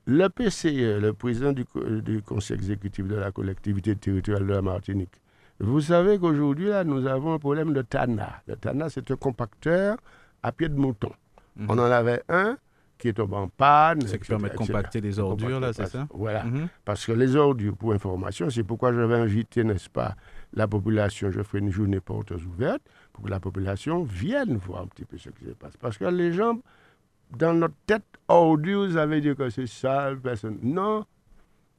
Le PCE, le président du, co- du conseil exécutif de la collectivité territoriale de la Martinique, vous savez qu'aujourd'hui, là, nous avons un problème de TANA. Le TANA, c'est un compacteur à pied de mouton. On en avait un qui est en panne. Ce qui permet de compacter les ordures, là, c'est ça Voilà. Mhm. Parce que les ordures, pour information, c'est pourquoi j'avais invité, n'est-ce pas, la population, je ferai une journée portes ouvertes, pour que la population vienne voir un petit peu ce qui se passe. Parce que les gens, dans notre tête, ordures, ça veut dire que c'est sale, personne. Non,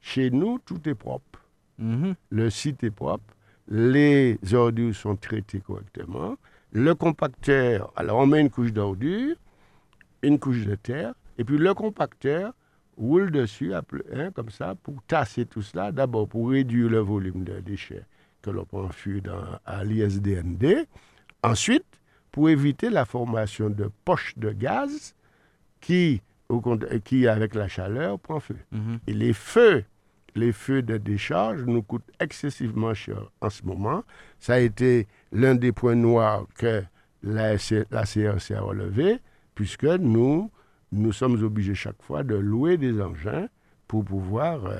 chez nous, tout est propre. Mhm. Le site est propre, les ordures sont traitées correctement. Le compacteur, alors on met une couche d'ordures, une couche de terre, et puis le compacteur roule dessus, hein, comme ça, pour tasser tout cela. D'abord, pour réduire le volume de déchets que l'on prend dans, à l'ISDND. Ensuite, pour éviter la formation de poches de gaz qui, au qui avec la chaleur, prend feu. Et les feux, les feux de décharge nous coûtent excessivement cher en ce moment. Ça a été l'un des points noirs que la, la CRC a relevé, puisque nous, nous sommes obligés chaque fois de louer des engins pour pouvoir euh,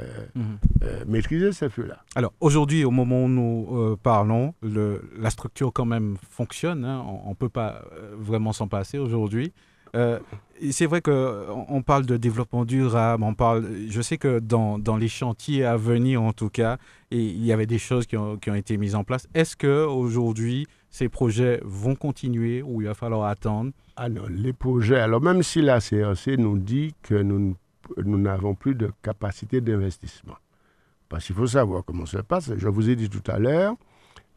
euh, maîtriser ces feux-là. Alors aujourd'hui, au moment où nous euh, parlons, le- la structure quand même fonctionne. hein. on ne peut pas vraiment s'en passer aujourd'hui. Euh, c'est vrai qu'on on parle de développement durable, on je sais que dans, les chantiers à venir en tout cas, il y avait des choses qui ont, été mises en place. Est-ce que aujourd'hui ces projets vont continuer ou il va falloir attendre? Non, les projets, alors même si la CRC nous dit que nous n'avons plus de capacité d'investissement, parce qu'il faut savoir comment ça se passe. Je vous ai dit tout à l'heure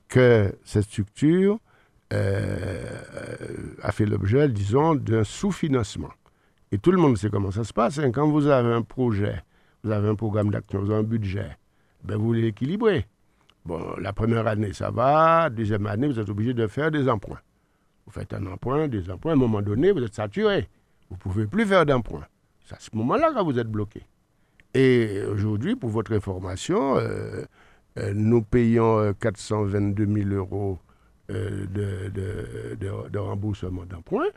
que cette structure a fait l'objet, disons, d'un sous-financement. Et tout le monde sait comment ça se passe. hein. Quand vous avez un projet, vous avez un programme d'action, vous avez un budget, ben vous l'équilibrez. Bon, la première année, ça va. Deuxième année, vous êtes obligé de faire des emprunts. Vous faites un emprunt, des emprunts. À un moment donné, vous êtes saturé. Vous ne pouvez plus faire d'emprunt. C'est à ce moment-là que vous êtes bloqué. Et aujourd'hui, pour votre information, euh, euh, nous payons euh, 422 000 euros euh, de, de- de- de remboursement d'emprunt,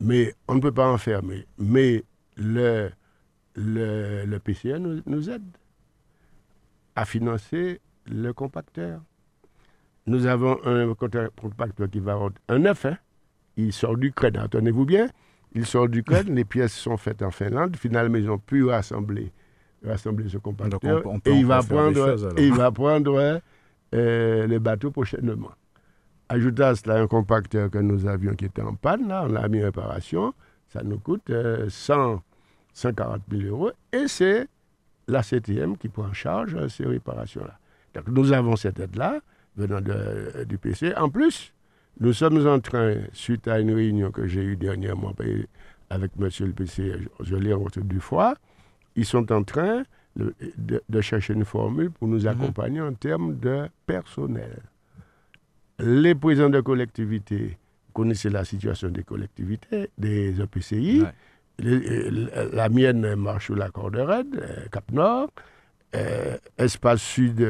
mais on ne peut pas enfermer. Mais le, le, le PCA nous, nous aide à financer le compacteur. Nous avons un compacteur qui va un neuf, hein. il sort d'Ukraine, attendez-vous bien, il sort d'Ukraine, les pièces sont faites en Finlande, finalement ils ont pu rassembler, rassembler ce compacteur Donc, on- on peut et il va prendre, choses, et il va prendre euh, les bateaux prochainement. Ajoutez à cela un compacteur que nous avions qui était en panne, là, on l'a mis en réparation, ça nous coûte euh, 100, 140 000 euros et c'est la CTM qui prend en charge euh, ces réparations-là. Donc nous avons cette aide-là venant de- du PC. En plus, nous sommes en train, suite à une réunion que j'ai eue dernièrement avec monsieur le PC, je, l'ai rencontré deux fois, ils sont en train de, de- de chercher une formule pour nous accompagner en termes de personnel. Les présidents de collectivités connaissaient la situation des collectivités, des EPCI. Ouais. la mienne marche sur la corde raide, Cap Nord. espace Sud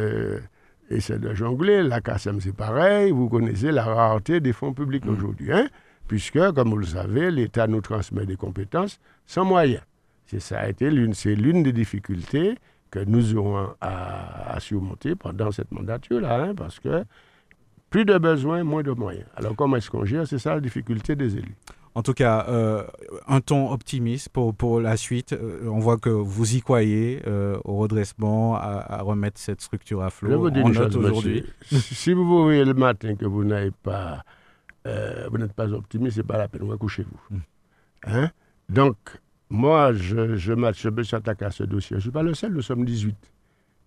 essaie de jongler. La CASM, c'est pareil. Vous connaissez la rareté des fonds publics mm. aujourd'hui. Hein? Puisque, comme vous le savez, l'État nous transmet des compétences sans moyens. C'est ça a été l'une, c'est l'une des difficultés que nous aurons à, surmonter pendant cette mandature-là, hein, parce que plus de besoins, moins de moyens. Alors comment est-ce qu'on gère? C'est ça la difficulté des élus. En tout cas, euh, un ton optimiste pour, pour la suite. Euh, on voit que vous y croyez euh, au redressement, à, remettre cette structure à flot. Je vous dis une chose, aujourd'hui. si vous vous réveillez le matin que vous n'avez pas, vous n'êtes pas optimiste, c'est pas la peine. Couchez-vous. Hmm. Hein? Donc, moi, je, je, je me à ce dossier. Je ne suis pas le seul, nous sommes 18.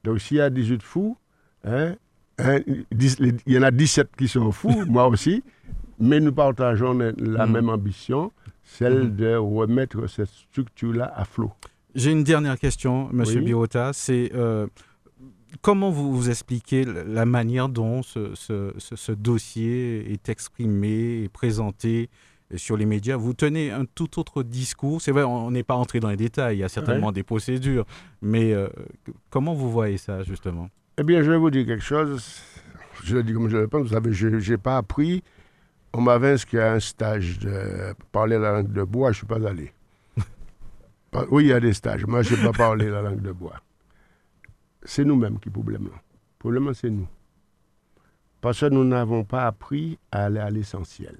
Donc, s'il y a 18 fous, hein, hein il y en a 17 qui sont fous, moi aussi, mais nous partageons la mm. même ambition, celle mm. de remettre cette structure-là à flot. J'ai une dernière question, M. Birota. C'est euh, comment vous, vous expliquez la manière dont ce, ce, ce, dossier est exprimé et présenté sur les médias, vous tenez un tout autre discours. C'est vrai, on n'est pas entré dans les détails, il y a certainement des procédures, mais euh, comment vous voyez ça, justement? Eh bien, je vais vous dire quelque chose. Je le dis comme je le pense. Vous savez, je n'ai pas appris. On m'avait inscrit à un stage de parler la langue de bois, je ne suis pas allé. oui, il y a des stages. Moi, je n'ai pas parlé la langue de bois. C'est nous-mêmes qui problème. Le problème, c'est nous. Parce que nous n'avons pas appris à aller à l'essentiel.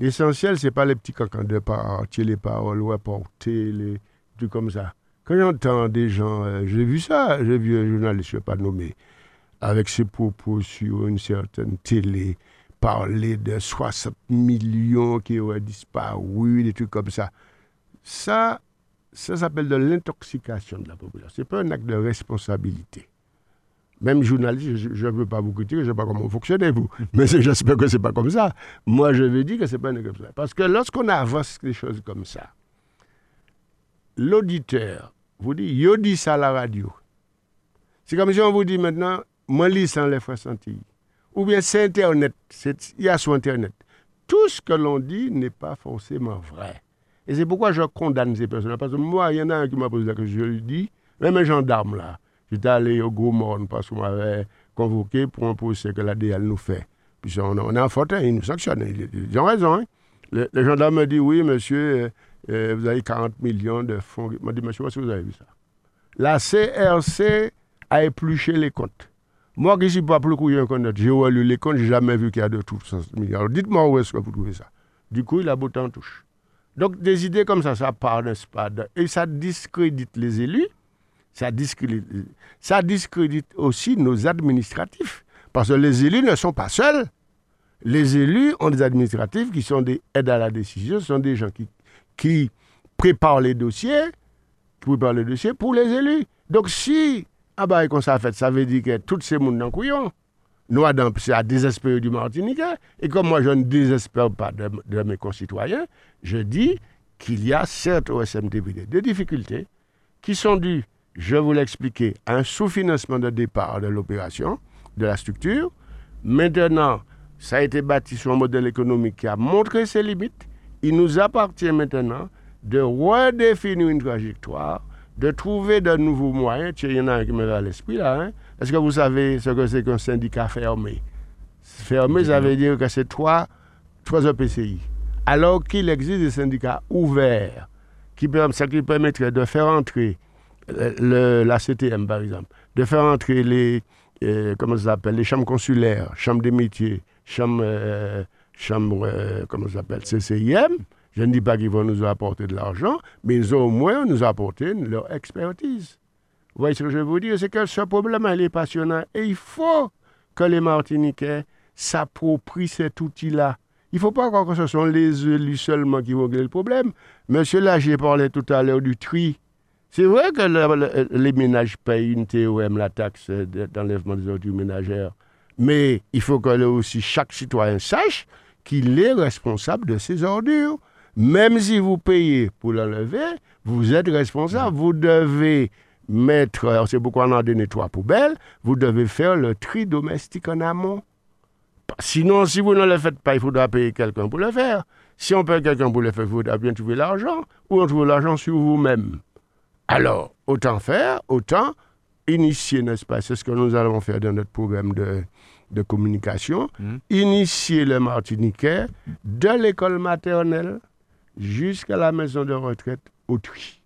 L'essentiel, ce n'est pas les petits cocons de partir les paroles ou apporter les trucs comme ça. Quand j'entends des gens, euh, j'ai vu ça, j'ai vu un journaliste, je ne vais pas nommer, avec ses propos sur une certaine télé, parler de 60 millions qui auraient disparu, des trucs comme ça. Ça, ça s'appelle de l'intoxication de la population. Ce n'est pas un acte de responsabilité. Même journaliste, je ne veux pas vous critiquer, je ne sais pas comment vous fonctionnez, vous. Mais j'espère que ce n'est pas comme ça. Moi, je vais dire que ce n'est pas comme ça. Parce que lorsqu'on avance des choses comme ça, l'auditeur vous dit, yo dit ça à la radio. C'est comme si on vous dit maintenant, moi, lis sans les sentis. Ou bien c'est Internet, il y a sur Internet. Tout ce que l'on dit n'est pas forcément vrai. Et c'est pourquoi je condamne ces personnes. Parce que moi, il y en a un qui m'a posé la question, je lui dis, même un gendarme là, J'étais allé au Gros parce qu'on m'avait convoqué pour un procès que la DL nous fait. Puis on, on est en faute, ils nous sanctionnent. Ils, ont raison. Hein. Le, gendarme me dit Oui, monsieur, euh, vous avez 40 millions de fonds. M'a dit Monsieur, que vous avez vu ça La CRC a épluché les comptes. Moi qui ne suis pas plus couillon qu'on j'ai relu les comptes, je n'ai jamais vu qu'il y a de tout. Alors dites-moi où est-ce que vous trouvez ça. Du coup, il a beau en touche. Donc des idées comme ça, ça part, n'est-ce pas? Et ça discrédite les élus ça discrédite, ça discrédite aussi nos administratifs. Parce que les élus ne sont pas seuls. Les élus ont des administratifs qui sont des aides à la décision, ce sont des gens qui, qui préparent les dossiers, qui préparent les dossiers pour les élus. Donc si, ah bah, comme ça fait, ça veut dire que tous ces mondes dans couillon. Nous, c'est à désespérer du Martinique. Et comme moi, je ne désespère pas de, mes concitoyens, je dis qu'il y a certes au SMTV des difficultés qui sont dues je vous l'expliquer, un sous-financement de départ de l'opération, de la structure. Maintenant, ça a été bâti sur un modèle économique qui a montré ses limites. Il nous appartient maintenant de redéfinir une trajectoire, de trouver de nouveaux moyens. il y en a un qui me va à l'esprit là. Hein. Est-ce que vous savez ce que c'est qu'un syndicat fermé? Fermé, ça veut dire que c'est trois, trois EPCI. Alors qu'il existe des syndicats ouverts qui, qui permettraient de faire entrer le, la CTM, par exemple, de faire entrer les, euh, comment ça les chambres consulaires, chambres des métiers, chambres, euh, chambres euh, comment ça s'appelle, CCIM. Je ne dis pas qu'ils vont nous apporter de l'argent, mais ils ont au moins nous apporter leur expertise. Vous voyez ce que je veux vous dire? C'est que ce problème, il est passionnant et il faut que les Martiniquais s'approprient cet outil-là. Il ne faut pas croire que ce sont les élus seulement qui vont régler le problème. Monsieur là, j'ai parlé tout à l'heure du tri. C'est vrai que les ménages payent une TOM, la taxe d'enlèvement des ordures ménagères, mais il faut que aussi chaque citoyen sache qu'il est responsable de ses ordures. Même si vous payez pour l'enlever, vous êtes responsable. Vous devez mettre, c'est pourquoi on a donné trois poubelles, vous devez faire le tri domestique en amont. Sinon, si vous ne le faites pas, il faudra payer quelqu'un pour le faire. Si on paye quelqu'un pour le faire, il faudra bien trouver l'argent. Ou on trouve l'argent sur vous-même. Alors, autant faire, autant initier, n'est-ce pas? C'est ce que nous allons faire dans notre programme de, de communication. Mhm. Initier le Martiniquais de l'école maternelle jusqu'à la maison de retraite au tri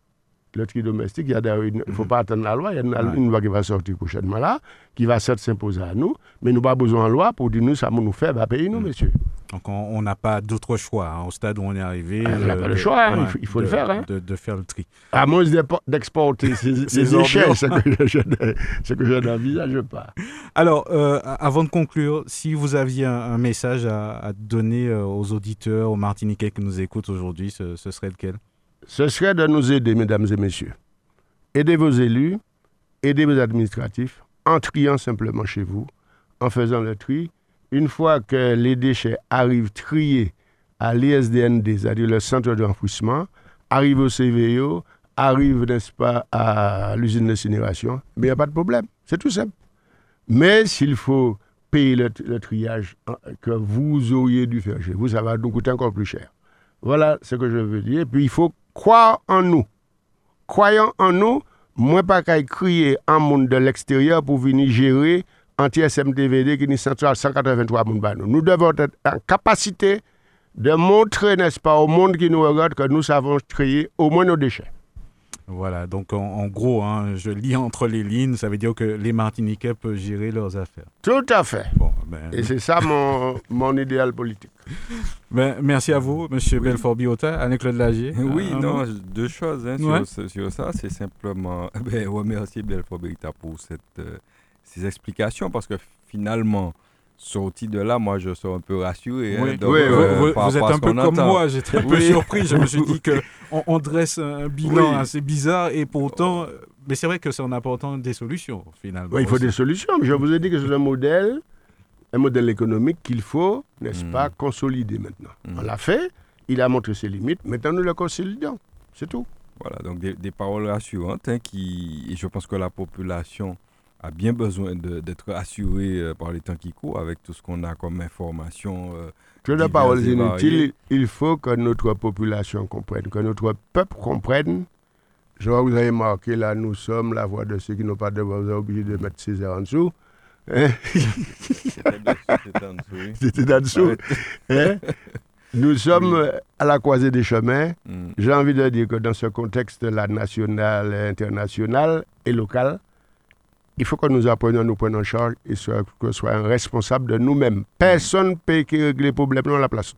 le tri domestique, il ne faut mhm. pas attendre la loi, il y a une, loi qui va sortir prochainement là, qui va s'imposer à nous, mais nous n'avons pas besoin de loi pour dire nous, ça nous fait, va payer nous, mhm. monsieur. Donc on n'a pas d'autre choix hein, au stade où on est arrivé. Ah, on n'a pas le choix, hein, il, faut, le faire. Hein. De, faire le tri. À moins d'exporter ces, déchets, ce que je, ce que je n'envisage pas. Alors, euh, avant de conclure, si vous aviez un, message à, donner euh, aux auditeurs, aux Martiniquais qui nous écoutent aujourd'hui, ce serait lequel? Ce serait de nous aider, mesdames et messieurs. Aidez vos élus, aidez vos administratifs en triant simplement chez vous, en faisant le tri. Une fois que les déchets arrivent triés à l'ISDND, c'est-à-dire le centre d'enfouissement, arrivent au CVO, arrivent, n'est-ce pas, à l'usine d'incinération, mais il n'y a pas de problème. C'est tout simple. Mais s'il faut payer le, triage que vous auriez dû faire chez vous, ça va nous coûter encore plus cher. Voilà ce que je veux dire. Puis il faut croire en nous. Croyant en nous, moi pas qu'à crier un monde de l'extérieur pour venir gérer anti-SMDVD qui est central 183 moun nous. Nous devons être en capacité de montrer, n'est-ce pas, au monde qui nous regarde que nous savons trier au moins nos déchets. Voilà, donc en, gros, hein, je lis entre les lignes, ça veut dire que les Martiniquais peuvent gérer leurs affaires. Tout à fait. Ben, Et c'est ça mon, mon idéal politique. Ben, merci à vous, M. Belfort Biota, Anne-Claude Lagier. Oui, non, deux choses hein, sur, ça. C'est simplement ben, remercier Belfort Biota pour cette, euh, ces explications parce que finalement, sorti de là, moi, je suis un peu rassuré. Hein, oui, euh, vous, êtes un peu comme moi, j'étais un peu surpris. Je me suis dit qu'on on dresse un bilan assez bizarre et pourtant, mais c'est vrai que c'est en apportant des solutions, finalement. il faut des solutions. Je vous ai dit que c'est un modèle, un modèle économique qu'il faut, n'est-ce pas, hmm. consolider maintenant. Hmm. On l'a fait, il a montré ses limites, maintenant nous le consolidons. C'est tout. Voilà, donc des, paroles rassurantes hein, qui, et je pense que la population a bien besoin d'être assuré euh, par les temps qui courent avec tout ce qu'on a comme information. Euh, je ne pas inutile, il faut que notre population comprenne, que notre peuple comprenne. Je vois que vous avez marqué là, nous sommes la voix de ceux qui n'ont pas de voix, vous êtes obligé de mettre Césaire en dessous. Hein? C'était en dessous. Hein? Nous sommes à la croisée des chemins. Mm. J'ai envie de dire que dans ce contexte-là, national, international et local, il faut que nous apprenions à nous prendre en charge et que ce soit un responsable de nous-mêmes. Personne ne peut régler les problèmes dans la place.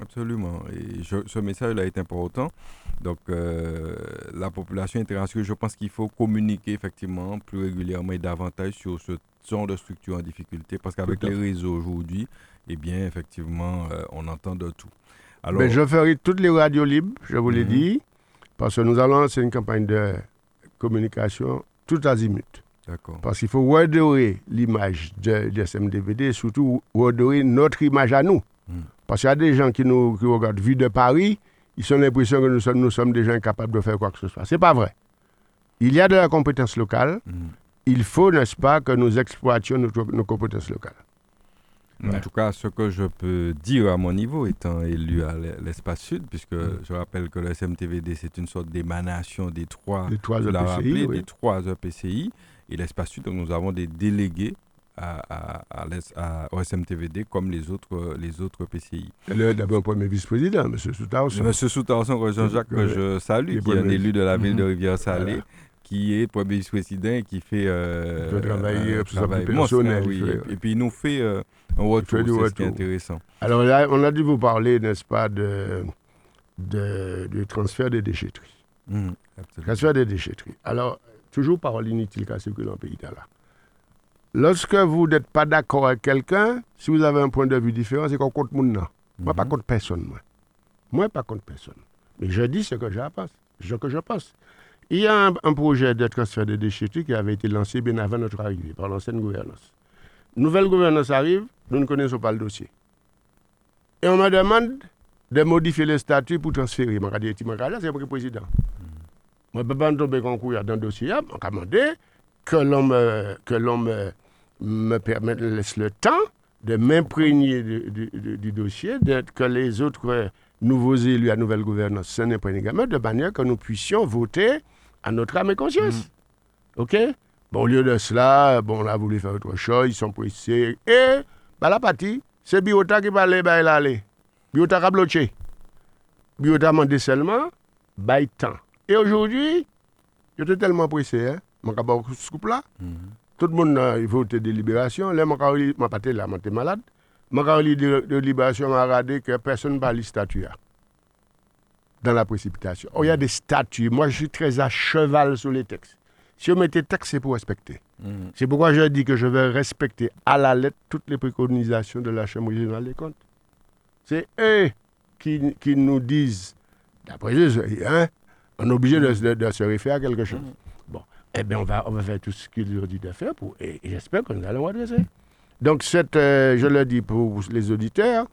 Absolument. Et ce message-là est important. Donc, euh, la population internationale, je pense qu'il faut communiquer effectivement plus régulièrement et davantage sur ce genre de structure en difficulté parce qu'avec les réseaux aujourd'hui, eh bien, effectivement, euh, on entend de tout. Alors, Mais je ferai toutes les radios libres, je vous l'ai mhm. dit, parce que nous allons lancer une campagne de communication tout azimut. Parce qu'il faut redorer l'image de, de SMDVD surtout redorer notre image à nous. Hmm. Parce qu'il y a des gens qui nous regardent vu de Paris, ils ont l'impression que nous sommes, nous sommes des gens capables de faire quoi que ce soit. Ce n'est pas vrai. Il y a de la compétence locale. Hmm. Il faut, n'est-ce pas, que nous exploitions nos compétences locales. En tout cas, ce que je peux dire à mon niveau, étant élu à l'espace sud, puisque hmm. je rappelle que le SMTVD, c'est une sorte d'émanation des trois, des trois EPCI, des trois EPCI et l'espace sud. Donc nous avons des délégués à, à, au SMTVD comme les autres, les autres PCI. D'abord, premier vice-président, M. Soutarson. M. Soutarson, Jean-Jacques, que je salue, qui est un élu de la ville de mhm. Rivière-Salée. Qui est vice-président et qui fait euh, travail, travail personnel. oui. et, puis il nous fait euh, un retour, c'est ce qui est intéressant. Alors là, on a dû vous parler, n'est-ce pas, de, de, transfert des déchetteries. Mmh, transfert des déchetteries. Alors, Toujours parole inutile qui circulé dans le pays là. Lorsque vous n'êtes pas d'accord avec quelqu'un, si vous avez un point de vue différent, c'est qu'on compte mon nom. Moi, pas mhm. contre personne, moi. Moi, pas contre personne. Mais je dis ce que je pense. Ce que je pense. Il y a un, projet de transfert de déchetterie qui avait été lancé bien avant notre arrivée par l'ancienne gouvernance. Nouvelle gouvernance arrive, nous ne connaissons pas le dossier. Et on me demande de modifier le statut pour transférer. Je dit, c'est le président. Je ne peux pas tomber concours dans le dossier. Je vais que l'on me, que l'on me, me permette, laisse le temps de m'imprégner du, du- du- dossier, que les autres euh, nouveaux élus à nouvelle gouvernance s'en imprègnent également, de manière que nous puissions voter à notre âme et conscience. OK? Bon, au lieu de cela, bon, on a voulu faire autre chose, ils sont pressés. Et, bah, la partie, c'est Biota qui va aller, bah, il aller. Biota a bloqué. Biota a demandé seulement, bah, il temps. Et aujourd'hui, j'étais tellement pressé, hein, mon cabot ce couple là. Tout le monde a voté de libération. Là, là, j'étais malade. Mon cabot de, libération regardé que personne ne parle statut là, dans la précipitation. Oh, il y a des statuts. Moi, je suis très à cheval sur les textes. Si on mettait texte, c'est pour respecter. Mhm. C'est pourquoi je dis que je vais respecter à la lettre toutes les préconisations de la Chambre régionale des comptes. C'est eux qui, qui nous disent, d'après eux, hein, on est obligé de, de- de se référer à quelque chose. Bon, eh bien, on va, on va faire tout ce qu'ils ont dit de faire pour, et, et j'espère que nous allons redresser. Donc, cette, euh, je le dis pour les auditeurs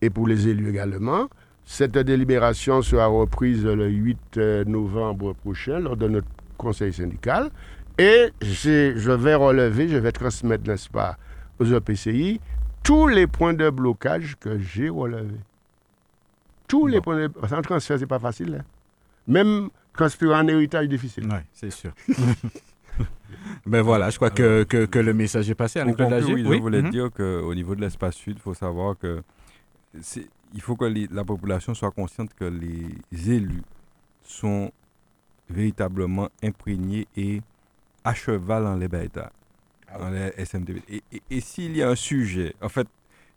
et pour les élus également, cette délibération sera reprise le 8 euh, novembre prochain lors de notre conseil syndical. Et je vais relever, je vais transmettre, n'est-ce pas, aux EPCI tous les points de blocage que j'ai relevés. Tous les points de... Parce qu'un transfert, c'est pas facile. hein. Même transférer un héritage difficile. Oui, c'est sûr. ben voilà, je crois que, que, que le message est passé. Pour conclure, oui, je voulais mhm. dire qu'au niveau de l'espace sud, il faut savoir que c'est- il faut que les- la population soit consciente que les élus sont véritablement imprégnés et à cheval dans les bêtas, dans les SMTV. Et, et- et s'il y a un sujet, en fait,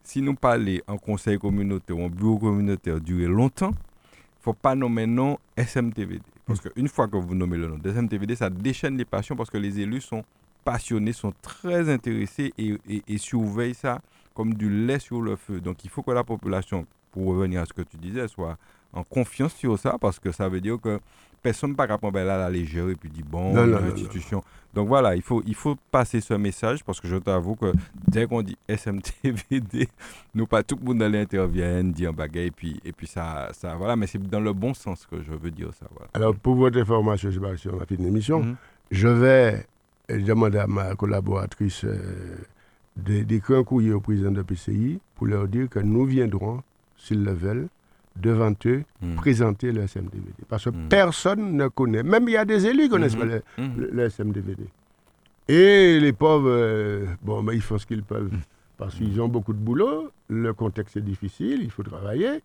si nous parlons en conseil communautaire ou en bureau communautaire durer longtemps, il ne faut pas nommer non SMTVD. Parce qu'une fois que vous nommez le nom de SMTVD, ça déchaîne les passions parce que les élus sont passionnés, sont très intéressés et, et- et surveillent ça comme du lait sur le feu. Donc il faut que la population, pour revenir à ce que tu disais, soit en confiance sur ça parce que ça veut dire que personne ne pas prendre à la légère et puis dire bon, Non, non, non, l'institution. Donc voilà, il faut, il faut passer ce message parce que je t'avoue que dès qu'on dit SMTVD, nous pas tout le monde allait intervenir, dire bagaille et puis, et puis ça, ça, voilà, mais c'est dans le bon sens que je veux dire ça. Voilà. Alors, pour votre information, je vais sur la fin de l'émission, Mhm. je vais demander à ma collaboratrice euh, d'écrire un courrier au président de PCI pour leur dire que nous viendrons, s'ils le veulent, devant eux, Mhm. présenter le SMDVD. Parce que Mhm. personne ne connaît. Même il y a des élus qui ne connaissent Mhm. pas le, le- le SMDVD. Et les pauvres, euh, bon, mais ils font ce qu'ils peuvent. Parce qu'ils ont beaucoup de boulot, le contexte est difficile, il faut travailler.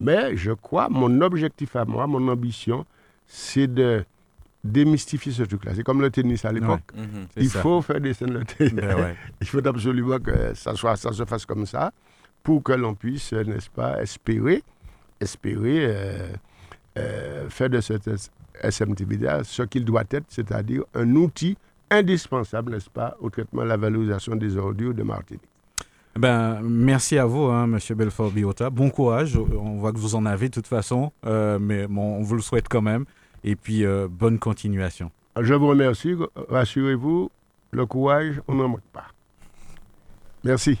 Mais je crois, mon objectif à moi, mon ambition, c'est de démystifier ce truc-là. C'est comme le tennis à l'époque. Ouais. Mhm, Il ça. faut faire descendre le tennis. Ben ouais. Il faut absolument que ça, soit, ça se fasse comme ça pour que l'on puisse, n'est-ce pas, espérer, espérer euh, euh, faire de cette SMTVD ce qu'il doit être, c'est-à-dire un outil indispensable, n'est-ce pas, au traitement de la valorisation des ordures de Martinique. Ben, merci à vous, hein, Monsieur Belfort Biota. Bon courage. On voit que vous en avez de toute façon, euh, mais bon, on vous le souhaite quand même. Et puis, euh, bonne continuation. Je vous remercie. Rassurez-vous, le courage, on n'en manque pas. Merci.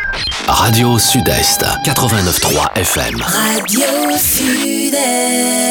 Radio Sud-Est, 89.3 FM. Radio Sud-Est.